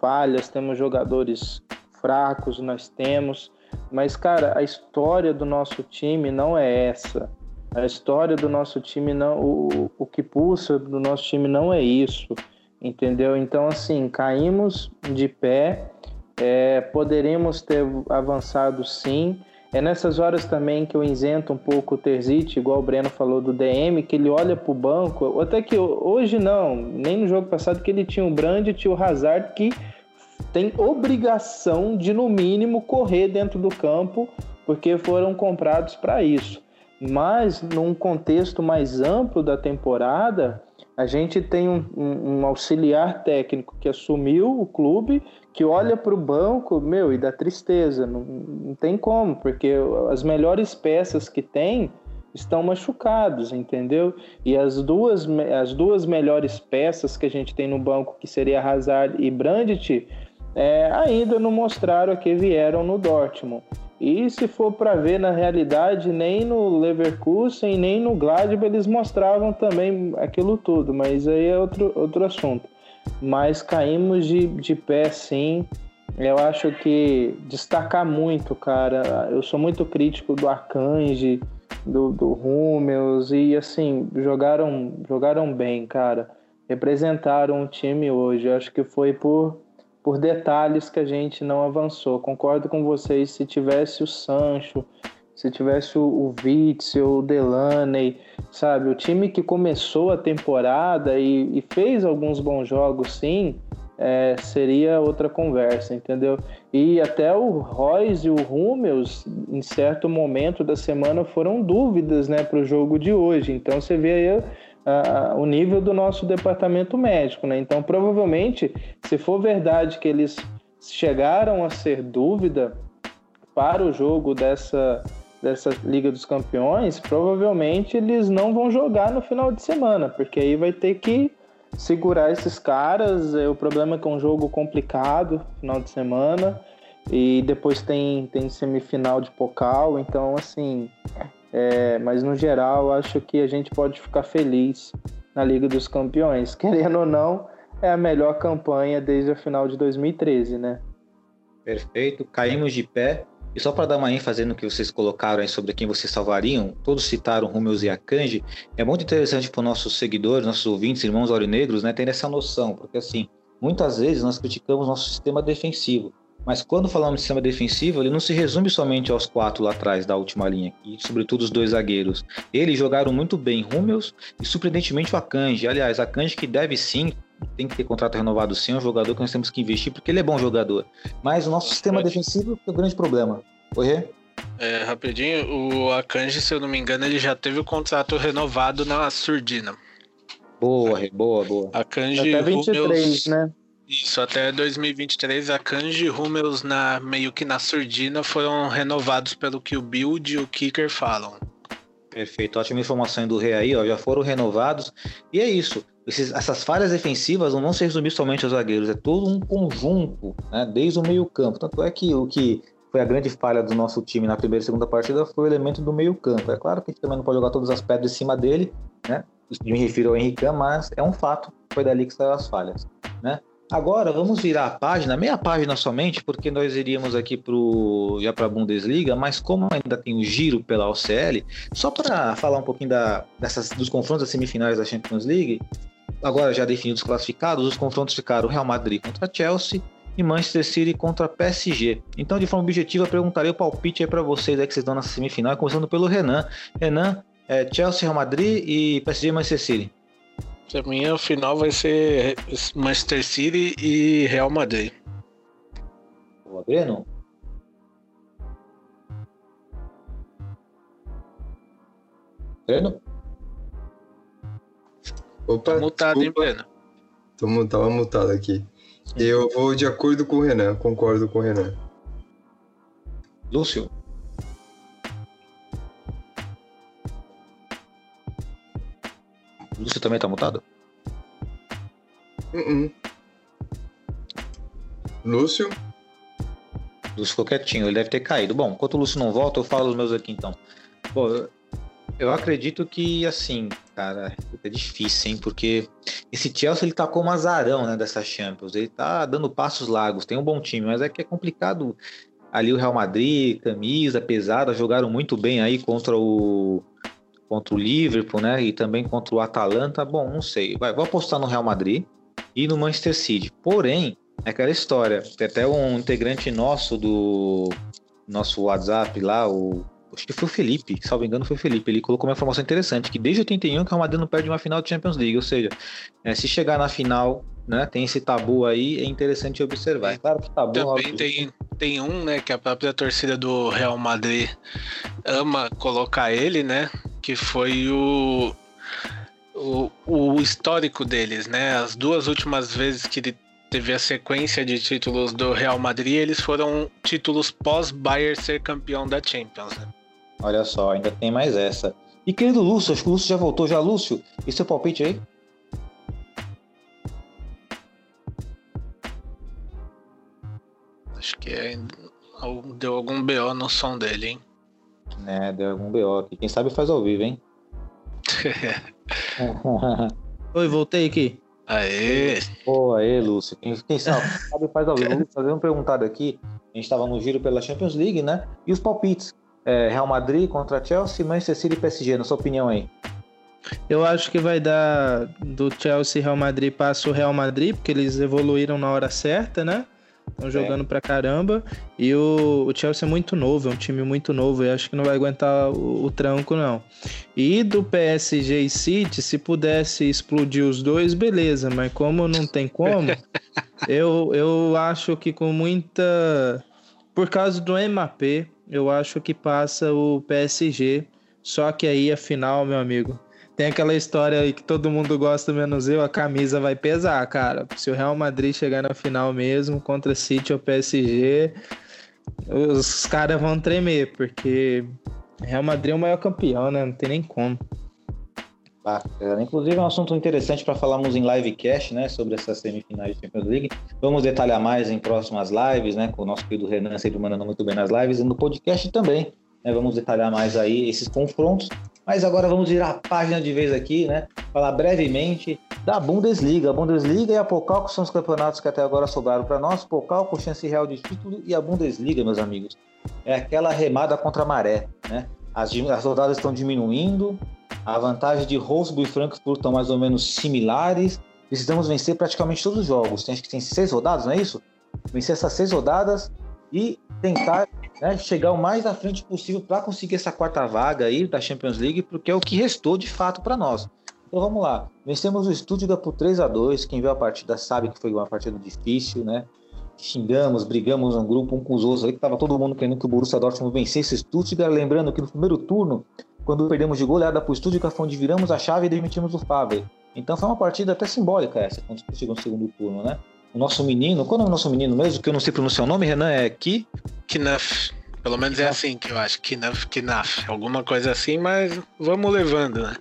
falhas, temos jogadores fracos, nós temos, mas cara, a história do nosso time não é essa. A história do nosso time não, o, o que pulsa do nosso time não é isso, entendeu? Então assim, caímos de pé, é, poderíamos ter avançado sim é nessas horas também que eu isento um pouco o Terzic, igual o Breno falou do DM, que ele olha pro banco, até que hoje não, nem no jogo passado que ele tinha o Brand e o Hazard que tem obrigação de no mínimo correr dentro do campo, porque foram comprados para isso. Mas num contexto mais amplo da temporada, a gente tem um, um, um auxiliar técnico que assumiu o clube que olha para o banco, meu, e dá tristeza. Não, não tem como, porque as melhores peças que tem estão machucados, entendeu? E as duas, as duas melhores peças que a gente tem no banco, que seria Hazard e Brandt, é, ainda não mostraram que vieram no Dortmund. E se for para ver na realidade, nem no Leverkusen, nem no Gladbach eles mostravam também aquilo tudo, mas aí é outro, outro assunto mas caímos de, de pé sim. Eu acho que destacar muito, cara. Eu sou muito crítico do Arcanji, do, do Hummels e assim, jogaram, jogaram bem, cara. Representaram o time hoje. Acho que foi por, por detalhes que a gente não avançou. Concordo com vocês, se tivesse o Sancho, se tivesse o, o Witzel, o Delaney, sabe? O time que começou a temporada e, e fez alguns bons jogos, sim, é, seria outra conversa, entendeu? E até o Royce e o Hummels, em certo momento da semana, foram dúvidas né, para o jogo de hoje. Então você vê aí uh, o nível do nosso departamento médico. Né? Então, provavelmente, se for verdade que eles chegaram a ser dúvida para o jogo dessa, dessa Liga dos Campeões, provavelmente eles não vão jogar no final de semana, porque aí vai ter que segurar esses caras. É, o problema é que é um jogo complicado, final de semana, e depois tem, tem semifinal de Pocal, então assim. É, mas no geral, acho que a gente pode ficar feliz na Liga dos Campeões. (laughs) Querendo ou não, é a melhor campanha desde a final de 2013, né? Perfeito, caímos de pé e só para dar uma ênfase no que vocês colocaram aí sobre quem vocês salvariam, todos citaram Rumeus e Akanji, é muito interessante para os nossos seguidores, nossos ouvintes, irmãos aurinegros, né, terem essa noção, porque assim, muitas vezes nós criticamos nosso sistema defensivo, mas quando falamos de sistema defensivo, ele não se resume somente aos quatro lá atrás da última linha, e sobretudo os dois zagueiros. Eles jogaram muito bem Rumeus e surpreendentemente o Akanji. Aliás, Akanji que deve sim tem que ter contrato renovado sim, é um jogador que nós temos que investir, porque ele é bom jogador. Mas o nosso sistema defensivo é o grande problema. Oi, é, rapidinho, o Akanji, se eu não me engano, ele já teve o contrato renovado na Surdina. Boa, boa, boa. Akanji Até 23, Hummels, né? Isso, até 2023, a Kanji e Hummels na, meio que na surdina foram renovados pelo que o Build e o Kicker falam. Perfeito, ótima informação do Rei aí, ó, já foram renovados. E é isso. Esses, essas falhas defensivas não vão se resumir somente aos zagueiros, é todo um conjunto, né, desde o meio-campo. Tanto é que o que foi a grande falha do nosso time na primeira e segunda partida foi o elemento do meio-campo. É claro que a gente também não pode jogar todas as pedras em cima dele, né? Me refiro ao Henrique, mas é um fato, foi dali que saíram as falhas, né? Agora vamos virar a página, meia página somente, porque nós iríamos aqui pro, já para a Bundesliga, mas como ainda tem o giro pela OCL, só para falar um pouquinho da, dessas, dos confrontos das semifinais da Champions League, agora já definidos classificados, os confrontos ficaram Real Madrid contra Chelsea e Manchester City contra PSG. Então, de forma objetiva, perguntarei o palpite aí para vocês aí que vocês dão na semifinal, começando pelo Renan. Renan, é, Chelsea, Real Madrid e PSG e Manchester City. Pra mim, o final vai ser Manchester City e Real Madrid. O Breno? Breno? Opa, mutado, hein. Breno? Tô, tava mutado aqui. Eu vou de acordo com o Renan, concordo com o Renan. Lúcio? Lúcio também tá mutado? Uh-uh. Lúcio? Lúcio ficou quietinho, ele deve ter caído. Bom, enquanto o Lúcio não volta, eu falo os meus aqui então. Bom, eu acredito que, assim, cara, é difícil, hein? Porque esse Chelsea, ele tá como azarão, né, dessa Champions. Ele tá dando passos largos, tem um bom time, mas é que é complicado ali o Real Madrid, camisa pesada, jogaram muito bem aí contra o contra o Liverpool, né, e também contra o Atalanta. Bom, não sei. Vai, vou apostar no Real Madrid e no Manchester City. Porém, é aquela história. Tem até um integrante nosso do nosso WhatsApp lá, o acho que foi o Felipe, se salvo engano foi o Felipe, ele colocou uma informação interessante, que desde 81 que o Real Madrid não perde uma final de Champions League, ou seja, é, se chegar na final, né, tem esse tabu aí, é interessante observar. É claro que tabu... Também óbvio, tem, tem um, né, que a própria torcida do Real Madrid ama colocar ele, né? Que foi o, o, o histórico deles, né? As duas últimas vezes que ele teve a sequência de títulos do Real Madrid, eles foram títulos pós-Bayern ser campeão da Champions, né? Olha só, ainda tem mais essa. E querido Lúcio, acho que o Lúcio já voltou já. Lúcio, e seu palpite aí? Acho que é, deu algum BO no som dele, hein? Né, deu algum BO aqui. Quem sabe faz ao vivo, hein? (laughs) Oi, voltei aqui. Aê! Pô, aí, Lúcio. Quem, quem sabe, sabe faz ao vivo. Lúcio, Fazendo uma perguntada aqui. A gente estava no giro pela Champions League, né? E os palpites. É, Real Madrid contra Chelsea, Manchester City e PSG, na sua opinião aí? Eu acho que vai dar do Chelsea e Real Madrid passa o Real Madrid, porque eles evoluíram na hora certa, né? Estão jogando é. pra caramba. E o, o, Chelsea é muito novo, é um time muito novo. E acho que não vai aguentar o, o, tranco, não. E do PSG e City, se pudesse explodir os dois, beleza. Mas como não tem como, (laughs) eu, eu acho que com muita. Por causa do MAP, eu acho que passa o PSG. Só que aí a final, meu amigo, tem aquela história aí que todo mundo gosta, menos eu, a camisa vai pesar, cara. Se o Real Madrid chegar na final mesmo, contra City ou PSG, os caras vão tremer, porque Real Madrid é o maior campeão, né? Não tem nem como. Bacana. Inclusive é um assunto interessante para falarmos em livecast, né, sobre essas semifinais de Champions League. Vamos detalhar mais em próximas lives, né, com o nosso querido Renan sempre mandando muito bem nas lives e no podcast também. Né, vamos detalhar mais aí esses confrontos mas agora vamos virar a página de vez aqui, né? Falar brevemente da Bundesliga. A Bundesliga e a Pokal, que são os campeonatos que até agora sobraram para nós. Pokal com chance real de título e a Bundesliga, meus amigos. É aquela remada contra a maré, né? As, as rodadas estão diminuindo, a vantagem de Wolfsburg e Frankfurt estão mais ou menos similares. Precisamos vencer praticamente todos os jogos. Tem, acho que tem seis rodadas, não é isso? Vencer essas seis rodadas e tentar né, chegar o mais à frente possível para conseguir essa quarta vaga aí da Champions League, porque é o que restou de fato para nós. Então vamos lá. Vencemos o Stuttgart por 3 a 2 Quem viu a partida sabe que foi uma partida difícil, né? Xingamos, brigamos um grupo um com os outros aí, que tava todo mundo querendo que o Borussia Dortmund vencesse o Stuttgart. Lembrando que no primeiro turno, quando perdemos de goleada para o Stuttgart, foi onde viramos a chave e demitimos o Favre. Então foi uma partida até simbólica essa, quando chegou no segundo turno, né? o nosso menino, qual é o nosso menino mesmo? Que eu não sei pronunciar o nome, Renan, é Ki? Knaf. Pelo menos é assim que eu acho, Knaf, Knaf. Alguma coisa assim, mas vamos levando, né?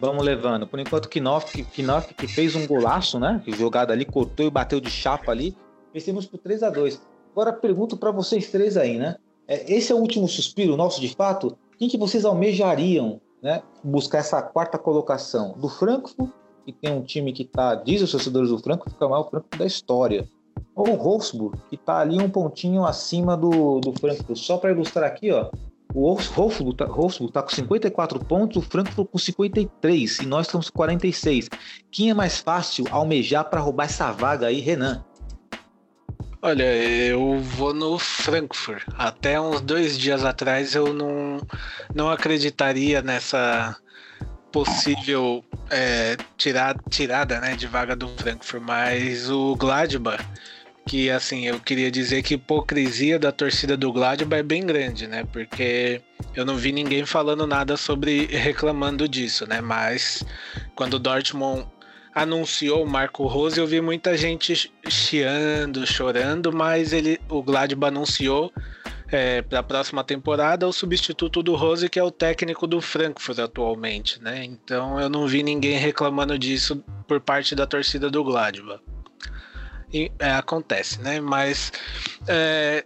Vamos levando. Por enquanto, Knaf, Knaf que fez um golaço, né? Que jogada ali, cortou e bateu de chapa ali. Vencemos por 3 a 2 Agora pergunto para vocês três aí, né? É, esse é o último suspiro nosso, de fato? Quem que vocês almejariam, né? Buscar essa quarta colocação? Do Frankfurt que tem um time que está, diz os torcedores do Frankfurt, que é o maior Frankfurt da história. Ou o Wolfsburg, que está ali um pontinho acima do, do Frankfurt. Só para ilustrar aqui, ó, o Wolfsburg está tá com 54 pontos, o Frankfurt com 53 e nós estamos com 46. Quem é mais fácil almejar para roubar essa vaga aí, Renan? Olha, eu vou no Frankfurt. Até uns dois dias atrás eu não, não acreditaria nessa possível é, tirar, tirada né, de vaga do Frankfurt, mas o Gladbach, que assim, eu queria dizer que hipocrisia da torcida do Gladbach é bem grande, né? Porque eu não vi ninguém falando nada sobre (laughs) reclamando disso, né? Mas quando o Dortmund anunciou o Marco Rose, eu vi muita gente chiando, chorando, mas ele, o Gladbach anunciou é, para a próxima temporada o substituto do Rose, que é o técnico do Frankfurt atualmente, né? Então eu não vi ninguém reclamando disso por parte da torcida do Gladbach. E, é, acontece, né? Mas é,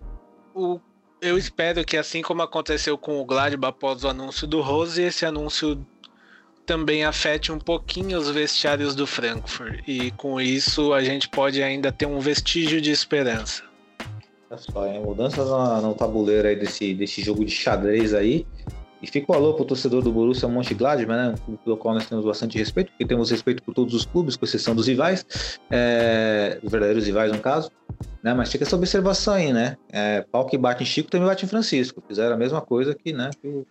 o, eu espero que assim como aconteceu com o Gladbach após o anúncio do Rose, esse anúncio também afete um pouquinho os vestiários do Frankfurt. E com isso a gente pode ainda ter um vestígio de esperança. Olha só, hein? mudanças no, tabuleiro aí desse, desse jogo de xadrez aí. E fica o alô pro torcedor do Borussia Mönchengladbach, né? Um pelo qual nós temos bastante respeito, porque temos respeito por todos os clubes, com exceção dos rivais, é, os verdadeiros rivais no caso. Né? Mas fica essa observação aí, né? É, pau que bate em Chico também bate em Francisco. Fizeram a mesma coisa que, né, que o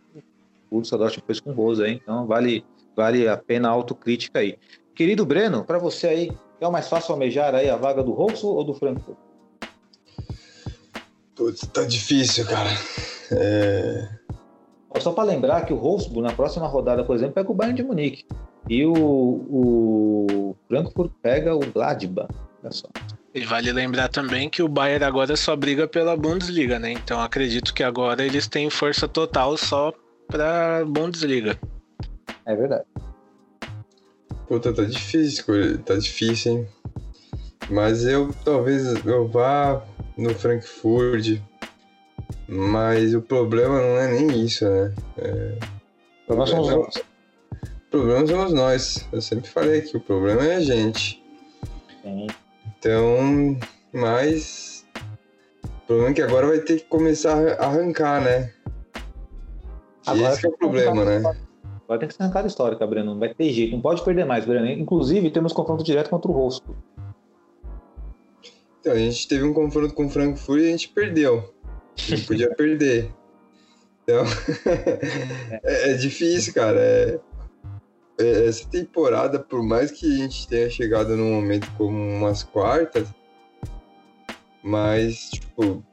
Borussia Dortmund fez com o Rosa, hein? Então vale, vale a pena a autocrítica aí. Querido Breno, para você aí, é o mais fácil almejar aí a vaga do Rosso ou do Frankfurt? Putz, tá difícil, cara. É... Só para lembrar que o Wolfsburg, na próxima rodada, por exemplo, pega o Bayern de Munique. E o, o Frankfurt pega o Gladbach. Olha só. E vale lembrar também que o Bayern agora só briga pela Bundesliga, né? Então acredito que agora eles têm força total só pra Bundesliga. É verdade. Puta, tá difícil, tá difícil, hein? Mas eu talvez eu vá no Frankfurt, mas o problema não é nem isso, né? É... O problema somos nós. O problema somos nós. Eu sempre falei que o problema é a gente. Sim. Então, mas. O problema é que agora vai ter que começar a arrancar, né? Agora esse é o problema, né? Agora tem que ser arrancada histórica, Breno. Não vai ter jeito. Não pode perder mais, Breno. Inclusive, temos confronto direto contra o Rosco. Então, a gente teve um confronto com o Frankfurt e a gente perdeu. A gente podia (laughs) perder. Então, (laughs) é, é difícil, cara. É, é, essa temporada, por mais que a gente tenha chegado num momento como umas quartas, mas, tipo,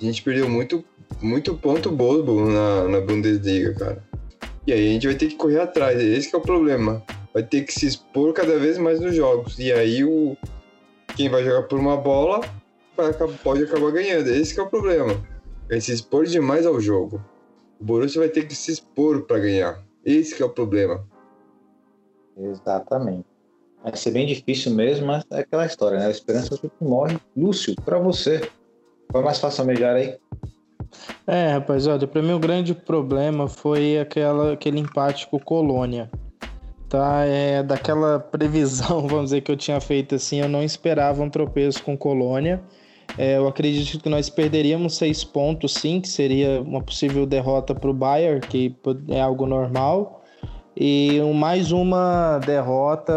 a gente perdeu muito, muito ponto bobo na, na Bundesliga, cara. E aí a gente vai ter que correr atrás, esse é o problema. Vai ter que se expor cada vez mais nos jogos. E aí o quem vai jogar por uma bola pode acabar ganhando. Esse é o problema. É se expor demais ao jogo. O Borussia vai ter que se expor para ganhar. Esse é o problema. Exatamente. Vai ser bem difícil mesmo, mas é aquela história, né? A esperança sempre morre. Lúcio, pra você, qual é mais fácil almejar aí? É, rapaz, olha, pra mim o grande problema foi aquela, aquele empate com o Colônia. Tá, é daquela previsão, (laughs) vamos dizer, que eu tinha feito assim, eu não esperava um tropeço com Colônia. É, eu acredito que nós perderíamos seis pontos, sim, que seria uma possível derrota para o Bayern, que é algo normal. E mais uma derrota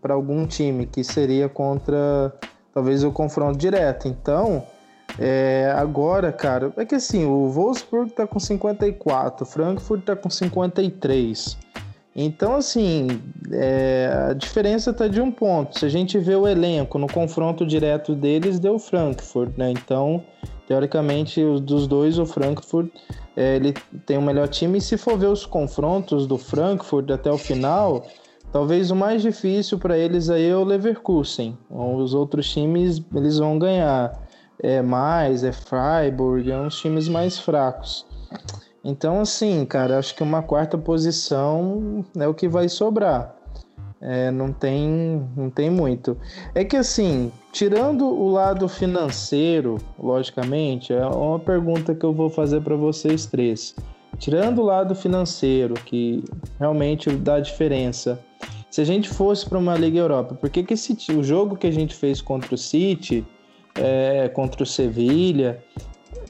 para algum time, que seria contra talvez o confronto direto. Então, é, agora, cara, é que assim, o Wolfsburg tá com 54, o Frankfurt tá com 53. Então, assim, é, a diferença tá de um ponto. Se a gente vê o elenco no confronto direto deles, deu Frankfurt, né? Então, teoricamente, os dos dois, o Frankfurt é, ele tem o melhor time. E se for ver os confrontos do Frankfurt até o final, talvez o mais difícil para eles aí é o Leverkusen. Os outros times eles vão ganhar é mais, é Freiburg, é uns times mais fracos. Então, assim, cara, acho que uma quarta posição é o que vai sobrar. É, não tem, não tem muito. É que assim, tirando o lado financeiro, logicamente, é uma pergunta que eu vou fazer para vocês três. Tirando o lado financeiro, que realmente dá diferença. Se a gente fosse para uma Liga Europa, por que, que esse, o jogo que a gente fez contra o City, é, contra o Sevilha,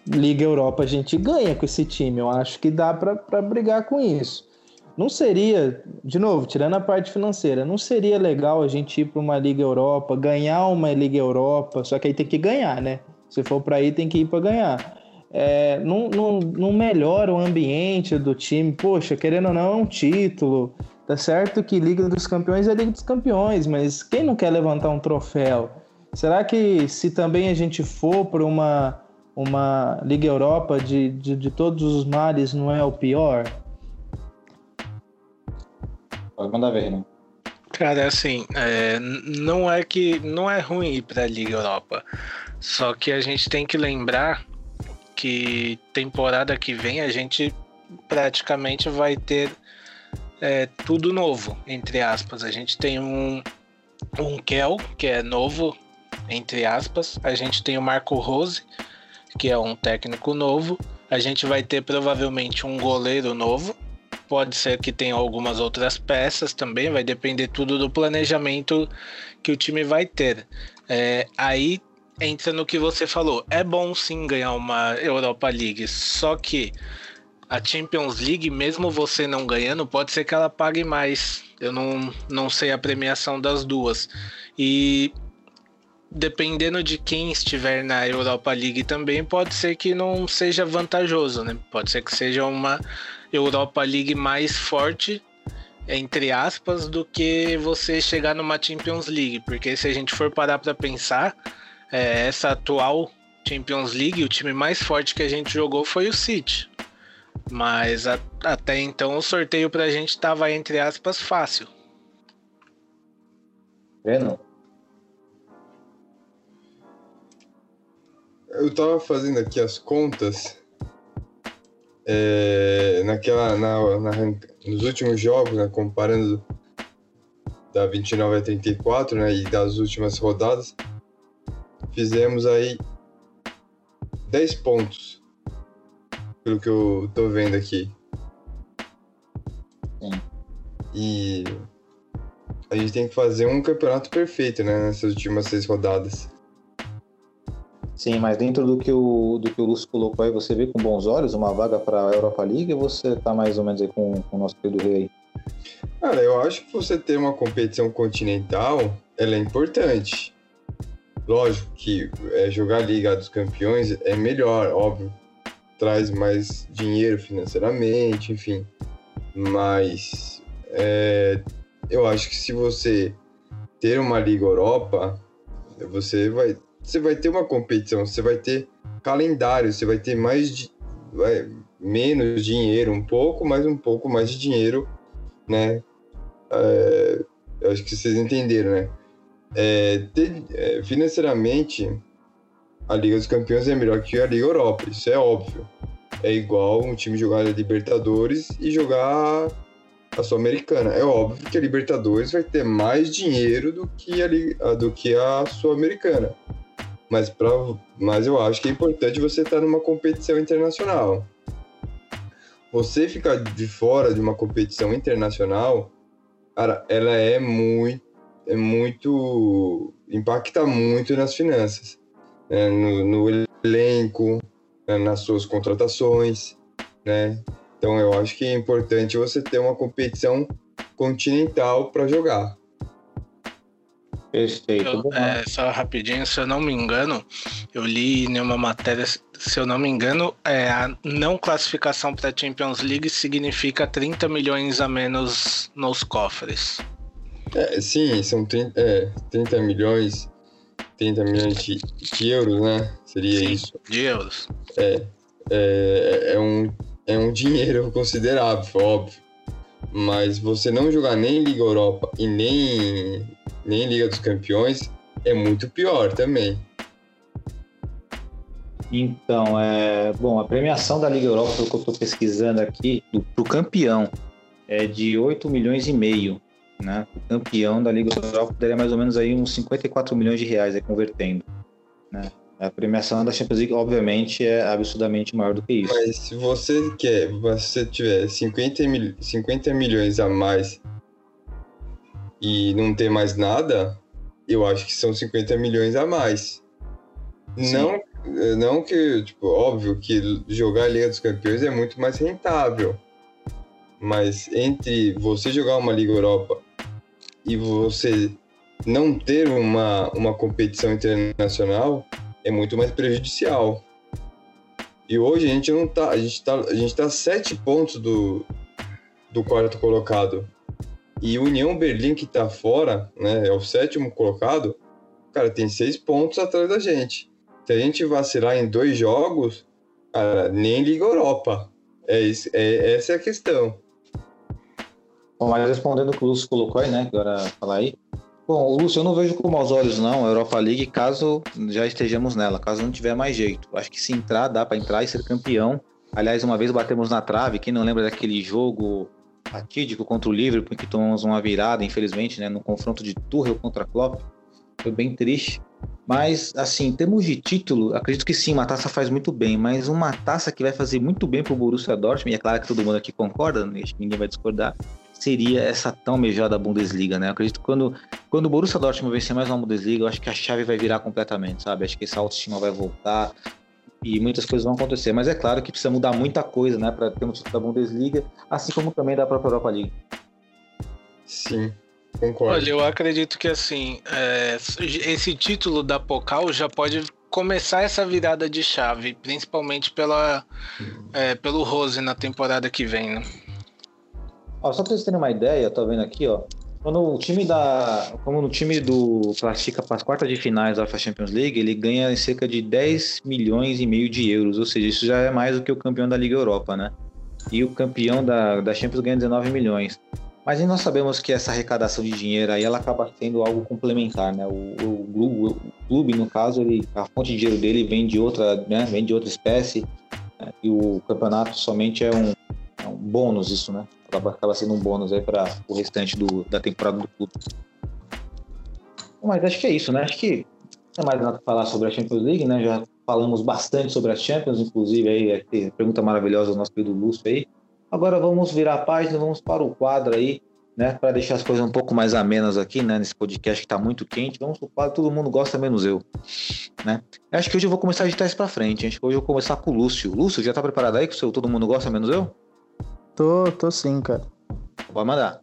Liga Europa a gente ganha com esse time. Eu acho que dá para brigar com isso. Não seria, de novo, tirando a parte financeira, não seria legal a gente ir para uma Liga Europa, ganhar uma Liga Europa, só que aí tem que ganhar, né? Se for para ir, tem que ir para ganhar. É, não, não, não melhora o ambiente do time. Poxa, querendo ou não, é um título. Tá certo que Liga dos Campeões é Liga dos Campeões, mas quem não quer levantar um troféu? Será que se também a gente for para uma, uma Liga Europa de, de, de todos os males não é o pior? Pode mandar ver, né? Cara, assim, é, não é que não é ruim ir para a Liga Europa. Só que a gente tem que lembrar que temporada que vem a gente praticamente vai ter é, tudo novo, entre aspas. A gente tem um, um Kel, que é novo, entre aspas. A gente tem o Marco Rose, que é um técnico novo. A gente vai ter provavelmente um goleiro novo. Pode ser que tenha algumas outras peças também, vai depender tudo do planejamento que o time vai ter. É, aí entra no que você falou. É bom sim ganhar uma Europa League, só que a Champions League, mesmo você não ganhando, pode ser que ela pague mais. Eu não, não sei a premiação das duas. E dependendo de quem estiver na Europa League também, pode ser que não seja vantajoso, né? Pode ser que seja uma Europa League mais forte, entre aspas, do que você chegar numa Champions League. Porque se a gente for parar para pensar, é, essa atual Champions League, o time mais forte que a gente jogou foi o City. Mas a- até então o sorteio pra gente estava, entre aspas, fácil. Breno? Eu tava fazendo aqui as contas. é, naquela, na, na nos últimos jogos, né, comparando da 29 a 34, né, e das últimas rodadas, fizemos aí 10 pontos, pelo que eu tô vendo aqui. Sim. E a gente tem que fazer um campeonato perfeito, né, nessas últimas seis rodadas. Sim, mas dentro do que o, do que o Lúcio colocou aí, você vê com bons olhos uma vaga para a Europa League ou você tá mais ou menos aí com, com o nosso querido rei aí? Cara, eu acho que você ter uma competição continental, ela é importante. Lógico que é, jogar Liga dos Campeões é melhor, óbvio. Traz mais dinheiro financeiramente, enfim. Mas é, eu acho que se você ter uma Liga Europa, você vai, você vai ter uma competição, você vai ter calendário, você vai ter mais de, vai, menos dinheiro, um pouco, mas um pouco mais de dinheiro, né? É, eu acho que vocês entenderam, né? É, ter, é, financeiramente, a Liga dos Campeões é melhor que a Liga Europa, isso é óbvio. É igual um time jogar a Libertadores e jogar a Sul-Americana. É óbvio que a Libertadores vai ter mais dinheiro do que a, do que a Sul-Americana. Mas, pra, mas eu acho que é importante você estar numa competição internacional. Você ficar de fora de uma competição internacional, cara, ela é muito, é muito impacta muito nas finanças, né? no, no, elenco, né? nas suas contratações, né? Então eu acho que é importante você ter uma competição continental para jogar. Perfeito. Eu, é, só rapidinho, se eu não me engano, eu li em uma matéria, se eu não me engano, é, a não classificação para a Champions League significa 30 milhões a menos nos cofres. É, sim, são 30, é, 30 milhões, 30 milhões de, de euros, né? Seria sim, isso. De euros. É, é, é um é um (laughs) dinheiro considerável, óbvio. Mas você não jogar nem Liga Europa e nem, nem Liga dos Campeões é muito pior também. Então, é, bom, a premiação da Liga Europa, pelo que eu estou pesquisando aqui, para o campeão, é de 8 milhões e meio. Né? O campeão da Liga Europa daria mais ou menos aí uns 54 milhões de reais, aí, convertendo. Né? A premiação da Champions League, obviamente, é absurdamente maior do que isso. Mas se você quer, você tiver 50, mil, 50 milhões a mais e não ter mais nada, eu acho que são 50 milhões a mais. Não, não que, tipo, óbvio que jogar a Liga dos Campeões é muito mais rentável. Mas entre você jogar uma Liga Europa e você não ter uma, uma competição internacional, é muito mais prejudicial. E hoje a gente não tá. A gente tá, a gente tá sete pontos do, do quarto colocado. E União Berlim, que tá fora, né? É o sétimo colocado, cara, tem seis pontos atrás da gente. Se a gente vacilar em dois jogos, cara, nem Liga Europa. É, isso, é essa é a questão. Bom, mas respondendo o que o Lúcio colocou aí, né? Agora falar aí. Bom, Lúcio, eu não vejo com maus olhos não a Europa League caso já estejamos nela, caso não tiver mais jeito. Acho que se entrar, dá para entrar e ser campeão. Aliás, uma vez batemos na trave, quem não lembra daquele jogo fatídico contra o Liverpool, que tomamos uma virada, infelizmente, né, no confronto de Tuchel contra Klopp. Foi bem triste. Mas, assim, em termos de título, acredito que sim, uma taça faz muito bem, mas uma taça que vai fazer muito bem pro Borussia Dortmund, e é claro que todo mundo aqui concorda, ninguém vai discordar, seria essa tão almejada Bundesliga, né? Eu acredito que quando, quando o Borussia Dortmund vencer mais uma Bundesliga, eu acho que a chave vai virar completamente, sabe? Acho que essa autoestima vai voltar e muitas coisas vão acontecer. Mas é claro que precisa mudar muita coisa, né? Para ter um título da Bundesliga, assim como também da própria Europa League. Sim, concordo. Olha, eu acredito que assim, é, esse título da Pokal já pode começar essa virada de chave, principalmente pela, é, pelo Rose na temporada que vem, né? Ó, só para vocês terem uma ideia, tô vendo aqui, ó. Quando o time da. Como no time do classifica para as quartas de finais da Champions League, ele ganha cerca de 10 milhões e meio de euros. Ou seja, isso já é mais do que o campeão da Liga Europa, né? E o campeão da, da Champions ganha 19 milhões. Mas nós sabemos que essa arrecadação de dinheiro aí ela acaba sendo algo complementar, né? O, o, o, clube, no caso, ele, a fonte de dinheiro dele vem de outra, né? Vem de outra espécie. Né? E o campeonato somente é um, é um bônus, isso, né? Acaba, acaba sendo um bônus aí para o restante do, da temporada do clube. Mas acho que é isso, né? Acho que não é mais nada para falar sobre a Champions League, né? Já falamos bastante sobre a Champions, inclusive aí pergunta maravilhosa do nosso querido Lúcio aí. Agora vamos virar a página, vamos para o quadro aí né, para deixar as coisas um pouco mais amenas aqui, né, nesse podcast que está muito quente, vamos pro quadro Todo Mundo Gosta Menos Eu, né? Eu acho que hoje eu vou começar agitar isso para frente, que hoje eu vou começar com o Lúcio. Lúcio, já tá preparado aí com o seu Todo Mundo Gosta Menos Eu? Tô, tô sim, cara. Pode mandar.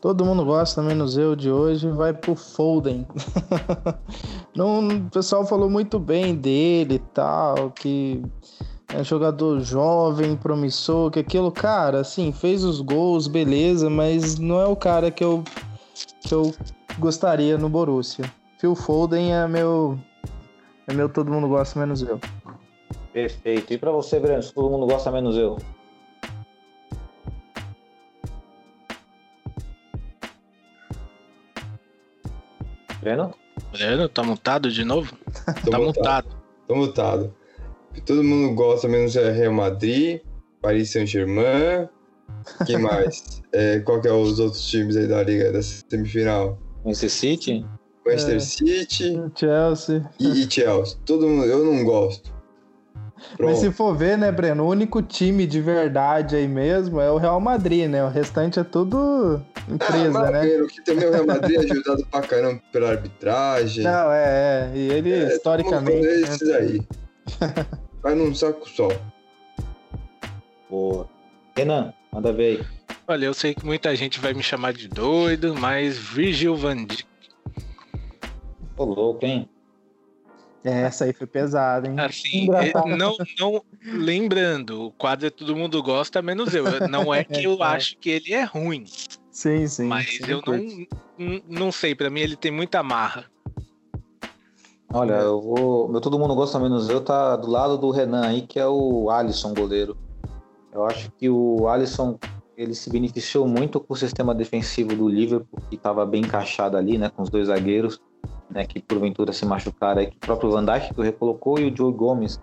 Todo mundo gosta, menos eu de hoje, vai pro Foden. (laughs) Não, o pessoal falou muito bem dele e tal, que é um jogador jovem, promissor, que aquilo, cara, assim, fez os gols, beleza, mas não é o cara que eu, que eu gostaria no Borussia. Phil Foden é meu, é meu todo mundo gosta, menos eu. Perfeito. E para você, Breno, todo mundo gosta menos eu? Breno? Breno, tá mutado de novo? (laughs) Tá mutado. mutado. Tô mutado. Todo mundo gosta, menos é Real Madrid, Paris Saint-Germain. Quem (laughs) mais? É, qual que é os outros times aí da liga da semifinal? Manchester City? Manchester É. City Chelsea. e, e Chelsea. Todo mundo, eu não gosto. Mas Pronto. se for ver, né, Breno, o único time de verdade aí mesmo é o Real Madrid, né? O restante é tudo empresa, ah, né? Que também o Real Madrid é ajudado pra caramba pela arbitragem. Não, é, é. E ele, É, historicamente. todo mundo é esses aí. (laughs) Vai num saco só. Boa. Renan, manda ver aí. Olha, eu sei que muita gente vai me chamar de doido, mas Virgil van Dijk, Ô, louco, hein? É, essa aí foi pesada, hein? assim, é, não, não lembrando, o quadro é todo mundo gosta, menos eu. Não é que eu É, é. acho que ele é ruim, Sim, sim. mas sim, eu não, não, sei, pra mim ele tem muita marra. Olha, eu vou. Meu todo mundo gosta menos eu, tá do lado do Renan aí, que é o Alisson, goleiro. Eu acho que o Alisson ele se beneficiou muito com o sistema defensivo do Liverpool, que estava bem encaixado ali, né? Com os dois zagueiros, né? Que porventura se machucaram aí, que o próprio Van Dijk que o recolocou e o Joe Gomes.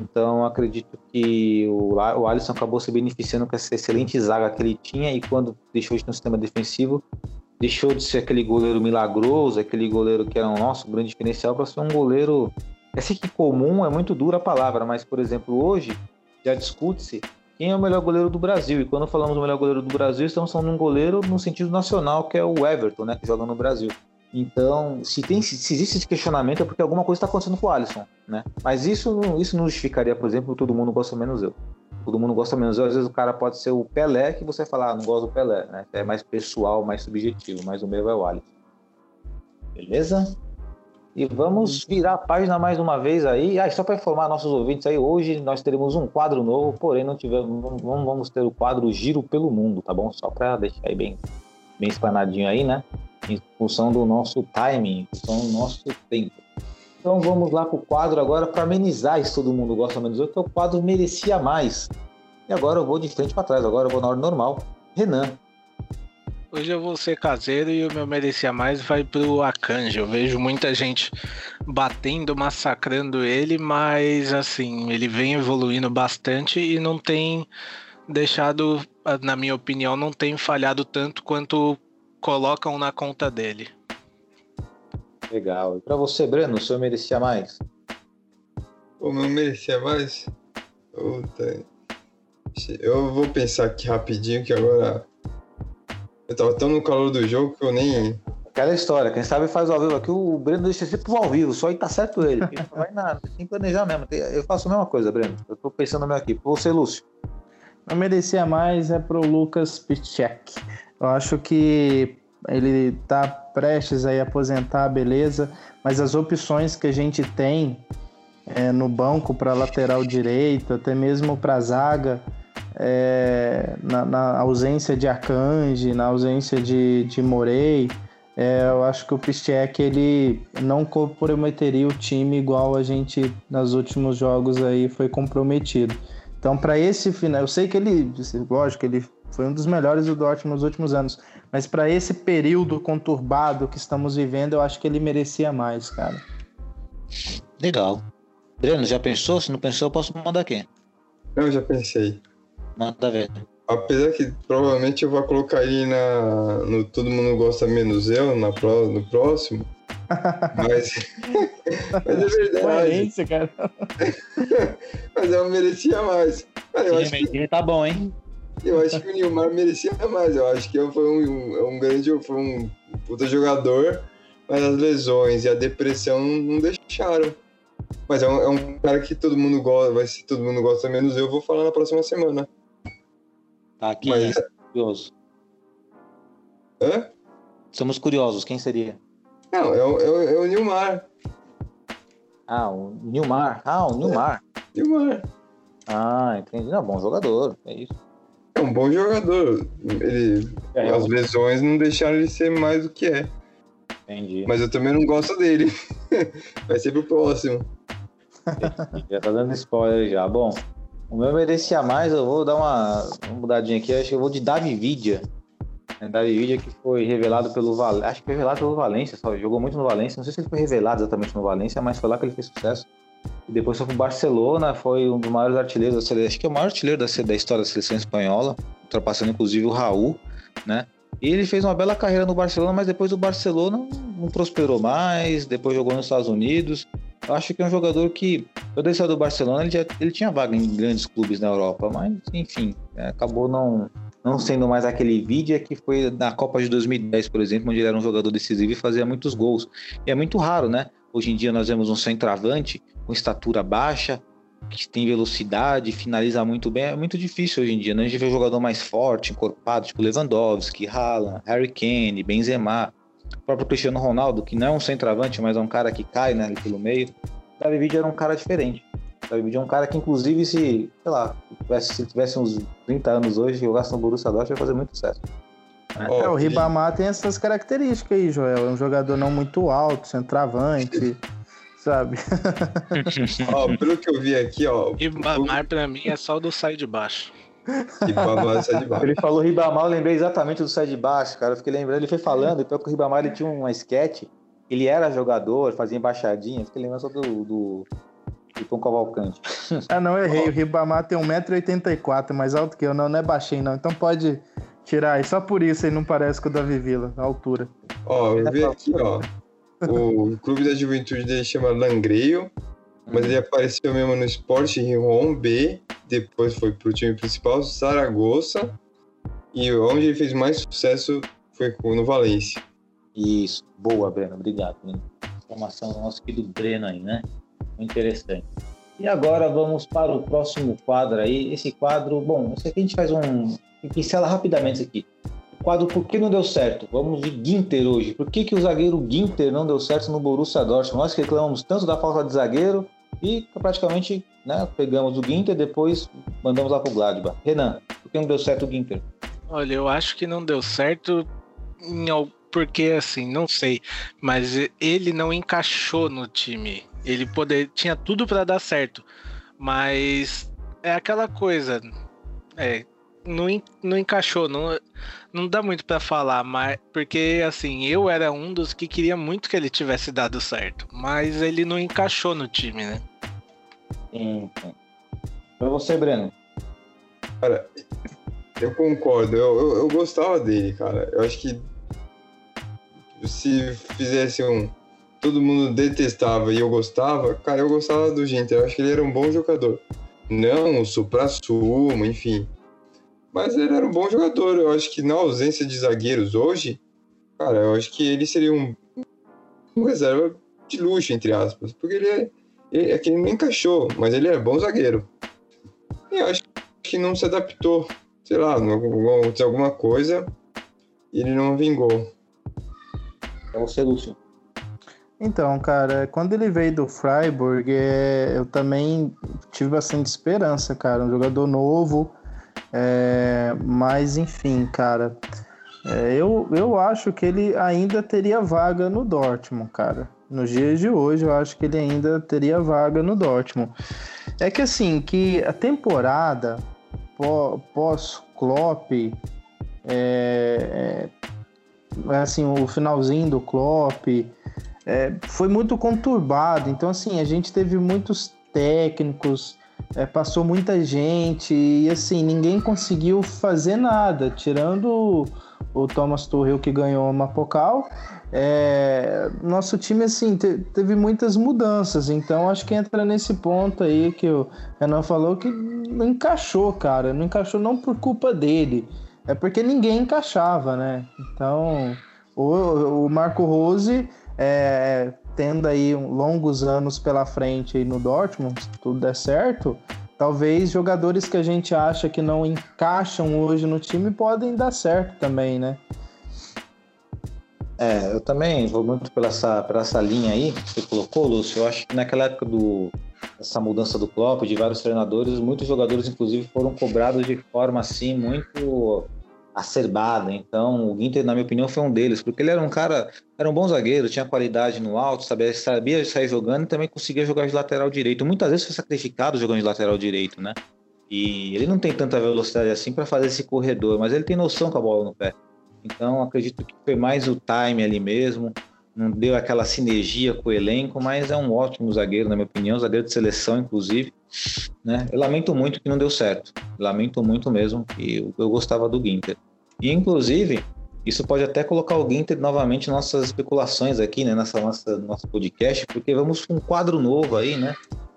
Então acredito que o, o Alisson acabou se beneficiando com essa excelente zaga que ele tinha e quando deixou de ter um sistema defensivo, deixou de ser aquele goleiro milagroso, aquele goleiro que era o nosso grande diferencial, para ser um goleiro. Eu sei que comum é muito dura a palavra, mas, por exemplo, hoje já discute-se quem é o melhor goleiro do Brasil. E quando falamos do melhor goleiro do Brasil, estamos falando de um goleiro no sentido nacional, que é o Everton, né, que joga no Brasil. Então, se, tem, se existe esse questionamento, é porque alguma coisa está acontecendo com o Alisson, né? Mas isso, isso não justificaria, por exemplo, todo mundo gosta menos eu. Todo mundo gosta menos eu. Às vezes o cara pode ser o Pelé, que você fala, ah, não gosto do Pelé, né? É mais pessoal, mais subjetivo, mas o meu é o Alisson. Beleza? E vamos virar a página mais uma vez aí. Ah, só para informar nossos ouvintes aí, hoje nós teremos um quadro novo, porém não tivemos, não vamos ter o quadro Giro pelo Mundo, tá bom? Só para deixar aí bem, bem explanadinho aí, né? Em função do nosso timing, em função do nosso tempo. Então vamos lá pro quadro agora para amenizar isso todo mundo gosta menos eu, que é o quadro merecia mais. E agora eu vou de frente para trás, agora eu vou na ordem normal. Renan, Hoje eu vou ser caseiro e o meu merecia mais vai pro Akanji. Eu vejo muita gente batendo, massacrando ele, mas assim, ele vem evoluindo bastante e não tem deixado, na minha opinião, não tem falhado tanto quanto colocam na conta dele. legal. E para você, Breno, o seu merecia mais? Pô, mas eu merecia mais? Puta. Eu vou pensar aqui rapidinho que agora. Eu tava tão no calor do jogo que eu nem. Aquela história, quem sabe faz ao vivo aqui, o Breno deixa sempre pro ao vivo, só aí tá certo ele. porque não vai nada, (laughs) tem que planejar mesmo. Eu faço a mesma coisa, Breno. Eu tô pensando no meu aqui. Pra você, Lúcio. Não merecia mais é pro Lucas Piszczek. Eu acho que ele tá prestes a aposentar, beleza, mas as opções que a gente tem é, no banco para lateral direito, até mesmo para zaga, é, na, na ausência de Akanji, na ausência de, de Morey, é, eu acho que o Piszczek ele não comprometeria o time igual a gente nos últimos jogos aí foi comprometido. Então, para esse final, eu sei que ele, lógico, ele foi um dos melhores do Dortmund nos últimos anos, mas para esse período conturbado que estamos vivendo, eu acho que ele merecia mais, cara. Legal. Breno, já pensou? Se não pensou, eu posso mandar quem? Não, já pensei. Manda ver. Apesar que provavelmente eu vou colocar ele na, no Todo Mundo Gosta Menos Eu, na, pró- no próximo. (laughs) Mas, mas é verdade. Coerência, cara. (laughs) Mas eu merecia mais. Cara, eu acho que Ele tá bom, hein? Eu acho que o Nilmar merecia mais. Eu acho que foi um, um grande, foi um puta jogador, mas as lesões e a depressão não deixaram. Mas é um, é um cara que todo mundo gosta, vai se todo mundo gosta, menos eu, vou falar na próxima semana. Tá aqui, Mas- né? curioso. Hã? Somos curiosos, quem seria? Não, é o, é o, é o Nilmar. Ah, o Nilmar. Ah, o Nilmar. Nilmar. Ah, entendi. Não, bom jogador, é isso. É um bom jogador. Ele, É, as lesões não deixaram ele ser mais do que é. entendi. Mas eu também não gosto dele. (laughs) Vai ser pro próximo. Já tá dando spoiler já. Bom, o meu merecia mais, eu vou dar uma, uma mudadinha aqui. Acho que eu vou de Davi Vidia. É, Davi Vidia que foi revelado pelo Valência. Acho que foi revelado pelo Valência, só jogou muito no Valência. Não sei se ele foi revelado exatamente no Valência, mas foi lá que ele fez sucesso. Depois foi pro Barcelona, foi um dos maiores artilheiros da seleção. Acho que é o maior artilheiro da, da história da seleção espanhola, ultrapassando inclusive o Raul, né? E ele fez uma bela carreira no Barcelona, mas depois o Barcelona não, prosperou mais, depois jogou nos Estados Unidos. Eu acho que é um jogador que, quando ele saiu do Barcelona, ele, já, ele tinha vaga em grandes clubes na Europa, mas enfim, é, acabou não, não sendo mais aquele Vidia que foi na Copa de 2010, por exemplo, onde ele era um jogador decisivo e fazia muitos gols. E é muito raro, né? Hoje em dia nós vemos um centroavante com estatura baixa, que tem velocidade, finaliza muito bem. É muito difícil hoje em dia, né? A gente vê um jogador mais forte, encorpado, tipo Lewandowski, Haaland, Harry Kane, Benzema, o próprio Cristiano Ronaldo, que não é um centroavante, mas é um cara que cai né, ali pelo meio. Davi Villa era um cara diferente. Davi Villa é um cara que, inclusive, se, sei lá, tivesse, se tivesse uns 30 anos hoje, jogasse no Borussia Dortmund, ia fazer muito sucesso. Ó, É, o Ribamar tem essas características aí, Joel. É um jogador não muito alto, centroavante, (laughs) sabe? (laughs) ó, pelo que eu vi aqui, ó. E Bamar pra mim é só o do sai de baixo. Babá sai de baixo. Ele falou Ribamar, eu lembrei exatamente do Sai de Baixo, cara. Eu fiquei lembrando, ele foi falando, e pior que o Ribamar ele tinha uma sketch, ele era jogador, fazia embaixadinha, fiquei lembrando só do, do, do Tom Cavalcante. (laughs) Ah, não, errei. O Ribamar tem 1,84m, mais alto que eu. Não, não é baixinho, não. Então pode tirar aí. Só por isso ele não parece com o Davi Villa, a altura. Ó, eu vi aqui, ó. O clube da juventude dele chama Langreio, mas ele apareceu mesmo no Sport Ron B, depois foi pro time principal, Saragossa, e onde ele fez mais sucesso foi no Valência. Isso, boa, Breno, obrigado. Informação do nosso querido Breno aí, né? Muito interessante. E agora vamos para o próximo quadro aí. Esse quadro, bom, esse aqui a gente faz um. pincela rapidamente isso aqui. O quadro Por que não deu certo? Vamos de Ginter hoje. Por que, que o zagueiro Ginter não deu certo no Borussia Dortmund? Nós reclamamos tanto da falta de zagueiro e praticamente né, pegamos o Ginter depois mandamos lá pro Gladbach. Renan, por que não deu certo o Ginter? Olha, eu acho que não deu certo em porque assim, não sei, mas ele não encaixou no time. Ele poder tinha tudo pra dar certo, mas é aquela coisa, é, não, não encaixou, não, não dá muito pra falar, mas porque assim, eu era um dos que queria muito que ele tivesse dado certo, mas ele não encaixou no time, né? Sim, sim. Pra você, Breno. Cara, eu concordo, eu, eu, eu gostava dele, cara. Eu acho que se fizesse um. Todo mundo detestava e eu gostava, cara, eu gostava do Ginter. Eu acho que ele era um bom jogador. Não o supra-sumo, enfim. Mas ele era um bom jogador. Eu acho que na ausência de zagueiros hoje, cara, eu acho que ele seria um, um reserva de luxo, entre aspas. Porque ele é, ele, é que ele não encaixou, mas ele é bom zagueiro. E eu acho que não se adaptou. Sei lá, aconteceu alguma coisa e ele não vingou. Pra você, Lúcio. Então, cara, quando ele veio do Freiburg, é, eu também tive bastante esperança, cara. Um jogador novo, é, mas enfim, cara. é, eu, eu acho que ele ainda teria vaga no Dortmund, cara. Nos dias de hoje, eu acho que ele ainda teria vaga no Dortmund. É que assim, que a temporada pó- pós-Klopp, é, é, assim, o finalzinho do Klopp, é, foi muito conturbado. Então, assim, a gente teve muitos técnicos, é, passou muita gente e, assim, ninguém conseguiu fazer nada, tirando o, Thomas Tuchel que ganhou uma Pocal. É, nosso time assim te, teve muitas mudanças, então acho que entra nesse ponto aí que o Renan falou que não encaixou, cara, não encaixou não por culpa dele, é porque ninguém encaixava, né? Então o, o Marco Rose é, tendo aí longos anos pela frente no Dortmund, se tudo der certo, talvez jogadores que a gente acha que não encaixam hoje no time podem dar certo também, né? É, eu também vou muito pela essa, pela essa linha aí que você colocou, Lúcio. Eu acho que naquela época do essa mudança do Klopp, de vários treinadores, muitos jogadores, inclusive, foram cobrados de forma assim muito acerbada. Então, o Ginter, na minha opinião, foi um deles, porque ele era um cara, era um bom zagueiro, tinha qualidade no alto, sabia, sabia sair jogando e também conseguia jogar de lateral direito. Muitas vezes foi sacrificado jogando de lateral direito, né? E ele não tem tanta velocidade assim para fazer esse corredor, mas ele tem noção com a bola no pé. Então, acredito que foi mais o time ali mesmo, não deu aquela sinergia com o elenco, mas é um ótimo zagueiro, na minha opinião, zagueiro de seleção, inclusive. Né? Eu lamento muito que não deu certo. Lamento muito mesmo, que eu, eu gostava do Ginter. E, inclusive, isso pode até colocar o Ginter novamente nossas especulações aqui, né, nessa nossa nosso podcast, porque vamos com um quadro novo aí, né?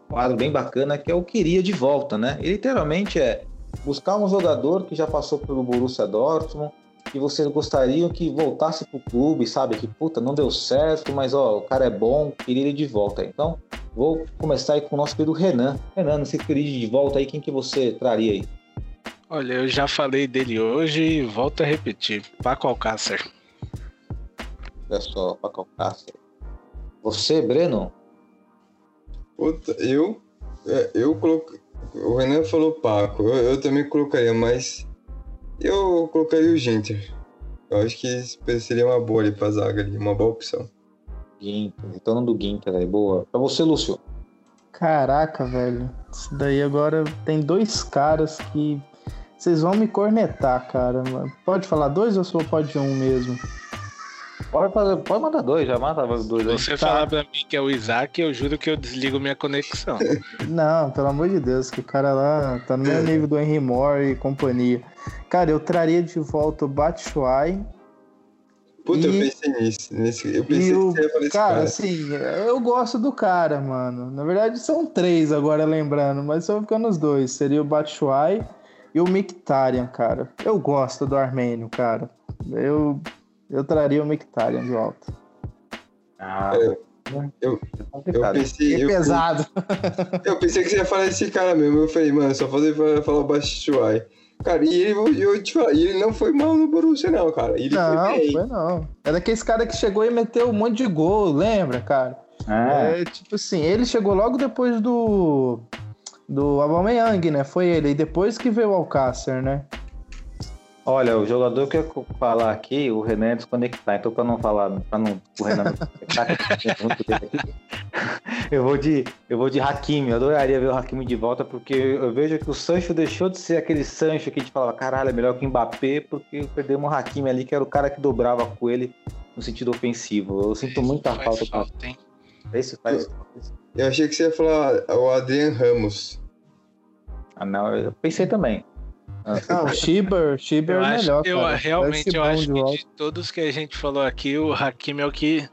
Um quadro bem bacana que é o queria de volta, né? E literalmente é buscar um jogador que já passou pelo Borussia Dortmund, que vocês gostariam que voltasse pro clube, sabe? Que puta, não deu certo, mas ó, o cara é bom, queria ele de volta. Então, vou começar aí com o nosso querido Renan. Renan, você queria de volta aí, quem que você traria aí? Olha, eu já falei dele hoje e volto a repetir. Paco Alcácer. Olha só, Paco Alcácer. Você, Breno? Puta, eu. é, Eu coloquei. O Renan falou Paco, eu, eu também colocaria, mas. Eu colocaria o Ginter. Eu acho que seria uma boa ali pra zaga ali, uma boa opção. Ginter, então do Ginter aí, boa. Pra você, Lúcio. Caraca, velho. Isso daí agora tem dois caras que vocês vão me cornetar, cara. Pode falar dois ou só pode um mesmo? Pode, fazer, pode mandar dois, já mata dois aí. Se você falar pra mim que é o Isaac, eu juro que eu desligo minha conexão. (laughs) Não, pelo amor de Deus, que o cara lá tá no mesmo (laughs) nível do Henry Moore e companhia. Cara, eu traria de volta o Batshuayi Puta, eu E- pensei nisso. Nesse, eu pensei e o. que você ia falar esse Cara, cara. assim, eu gosto do cara, mano. Na verdade, são três agora lembrando, mas só ficando os dois. Seria o Batshuayi e o Mkhitaryan, cara. Eu gosto do Armênio, cara. Eu, eu traria o Mkhitaryan de volta. Ah, É, eu- é complicado. Eu pensei, eu, pesado. eu pensei que você ia falar esse cara mesmo. Eu falei, mano, só fazer pra falar o Bastiuai. Cara, e ele, eu te falar, e ele não foi mal no Borussia, não, cara. Ele Não, foi bem. foi não. É daqueles cara que chegou e meteu um monte de gol, lembra, cara? É, É, tipo assim, ele chegou logo depois do do Aubameyang, né? Foi ele. E depois que veio o Alcácer, né? Olha, o jogador que eu ia falar aqui, o Renan é desconectar, então para não falar, para não o Renan desconectar, (laughs) eu eu vou de eu vou de Hakimi, eu adoraria ver o Hakimi de volta porque eu vejo que o Sancho deixou de ser aquele Sancho que a gente falava, caralho, é melhor que o Mbappé, porque perdemos o Hakimi ali, que era o cara que dobrava com ele no sentido ofensivo. Eu sinto muita falta com falta, hein? esse faz. Eu achei que você ia falar o Adrian Ramos. Ah, não, eu pensei também. Ah, o Shiber, Shiber Eu é acho, melhor, eu cara. realmente eu acho de que volta. de todos que a gente falou aqui, o Hakimi é o que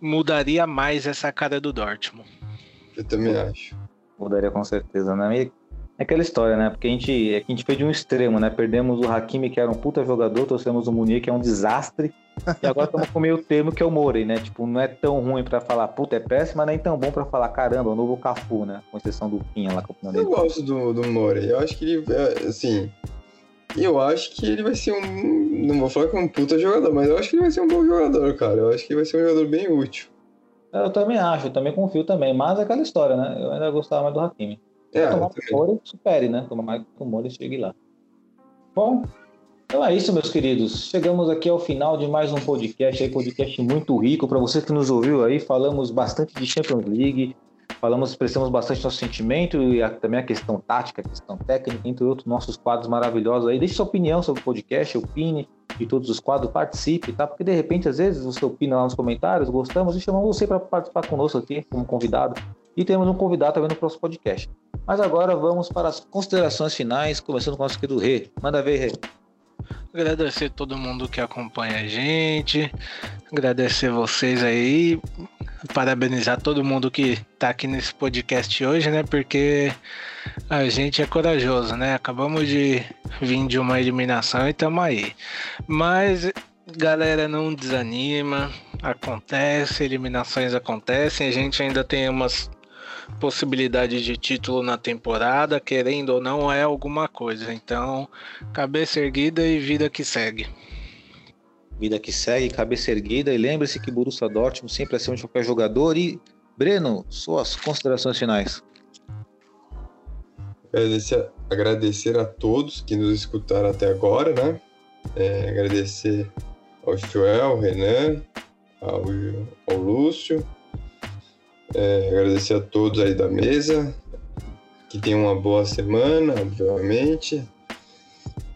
mudaria mais essa cara do Dortmund. Eu também acho. Mudaria com certeza, né? E é aquela história, né? Porque a gente, é que a gente fez de um extremo, né? Perdemos o Hakimi, que era um puta jogador, trouxemos o Munier, que é um desastre, e agora estamos com o meio termo, que é o Morey, né? Tipo, não é tão ruim pra falar, puta, é péssimo, mas nem tão bom pra falar, caramba, o novo Cafu, né? Com exceção do Pinha lá, com o Eu gosto do, do Morey. Eu acho que ele, é, assim... Eu acho que ele vai ser um... Não vou falar que é um puta jogador, mas eu acho que ele vai ser um bom jogador, cara. Eu acho que ele vai ser um jogador bem útil. Eu também acho, eu também confio também, mas é aquela história, né? Eu ainda gostava mais do Hakimi. É, Tomar que o. Morey supere, né? Tomar mais que o Morey chegue lá. Bom, então é isso, meus queridos. Chegamos aqui ao final de mais um podcast, aí, podcast muito rico. Para você que nos ouviu aí, falamos bastante de Champions League, falamos, expressamos bastante nosso sentimento e a- também a questão tática, a questão técnica, entre outros nossos quadros maravilhosos aí. Deixe sua opinião sobre o podcast, opine de todos os quadros, participe, tá? Porque de repente, às vezes, você opina lá nos comentários, gostamos e chamamos você para participar conosco aqui como convidado. E temos um convidado também no próximo podcast. Mas agora vamos para as considerações finais, começando com o nosso querido Rê. Manda ver, Rê. Agradecer todo mundo que acompanha a gente. Agradecer vocês aí. Parabenizar todo mundo que tá aqui nesse podcast hoje, né? Porque a gente é corajoso, né? Acabamos de vir de uma eliminação e estamos aí. Mas galera não desanima, acontece, eliminações acontecem, a gente ainda tem umas possibilidades de título na temporada, querendo ou não, é alguma coisa. Então, cabeça erguida e vida que segue. Vida que segue, cabeça erguida. E lembre-se que Borussia Dortmund sempre acima de qualquer jogador. E, Breno, suas considerações finais. Agradecer, agradecer a todos que nos escutaram até agora, né? É, agradecer ao Joel, ao Renan, ao, ao Lúcio. É, agradecer a todos aí da mesa. Que tenham uma boa semana, obviamente.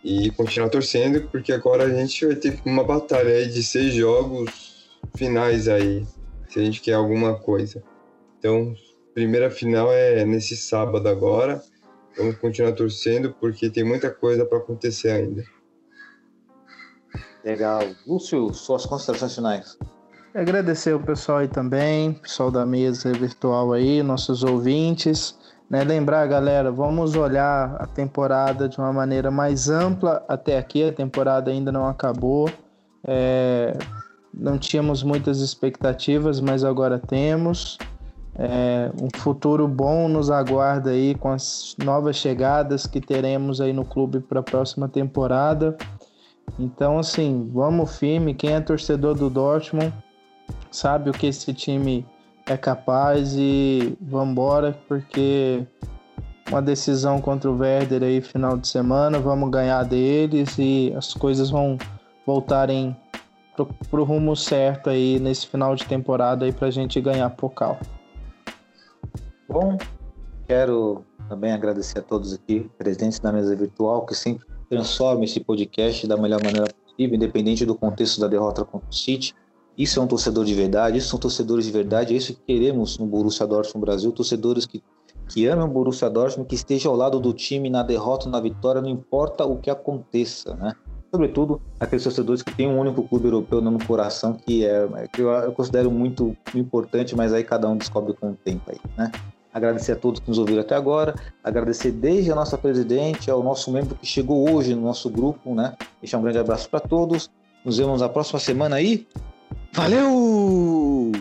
E continuar torcendo, porque agora a gente vai ter uma batalha aí de seis jogos finais aí, se a gente quer alguma coisa. Então, primeira final é nesse sábado agora. Vamos continuar torcendo, porque tem muita coisa para acontecer ainda. Legal. Lúcio, suas considerações finais. Agradecer o pessoal aí também, pessoal da mesa virtual aí, nossos ouvintes. Né? Lembrar, galera, vamos olhar a temporada de uma maneira mais ampla. Até aqui a temporada ainda não acabou. É... Não tínhamos muitas expectativas, mas agora temos. É... Um futuro bom nos aguarda aí com as novas chegadas que teremos aí no clube para a próxima temporada. Então, assim, vamos firme. Quem é torcedor do Dortmund sabe o que esse time é capaz e vamos embora, porque uma decisão contra o Werder aí final de semana, vamos ganhar deles e as coisas vão voltarem pro, pro rumo certo aí nesse final de temporada aí pra gente ganhar Pocal. Bom, quero também agradecer a todos aqui presentes na mesa virtual que sempre transforma esse podcast da melhor maneira possível, independente do contexto da derrota contra o City. Isso é um torcedor de verdade, isso são torcedores de verdade, é isso que queremos no Borussia Dortmund Brasil, torcedores que, que amam o Borussia Dortmund, que estejam ao lado do time na derrota, na vitória, não importa o que aconteça, né? Sobretudo aqueles torcedores que têm um único clube europeu no coração, que é que eu, eu considero muito importante, mas aí cada um descobre com o tempo aí, né? Agradecer a todos que nos ouviram até agora. Agradecer desde a nossa presidente ao nosso membro que chegou hoje no nosso grupo, né? Deixar um grande abraço para todos. Nos vemos na próxima semana aí. Valeu!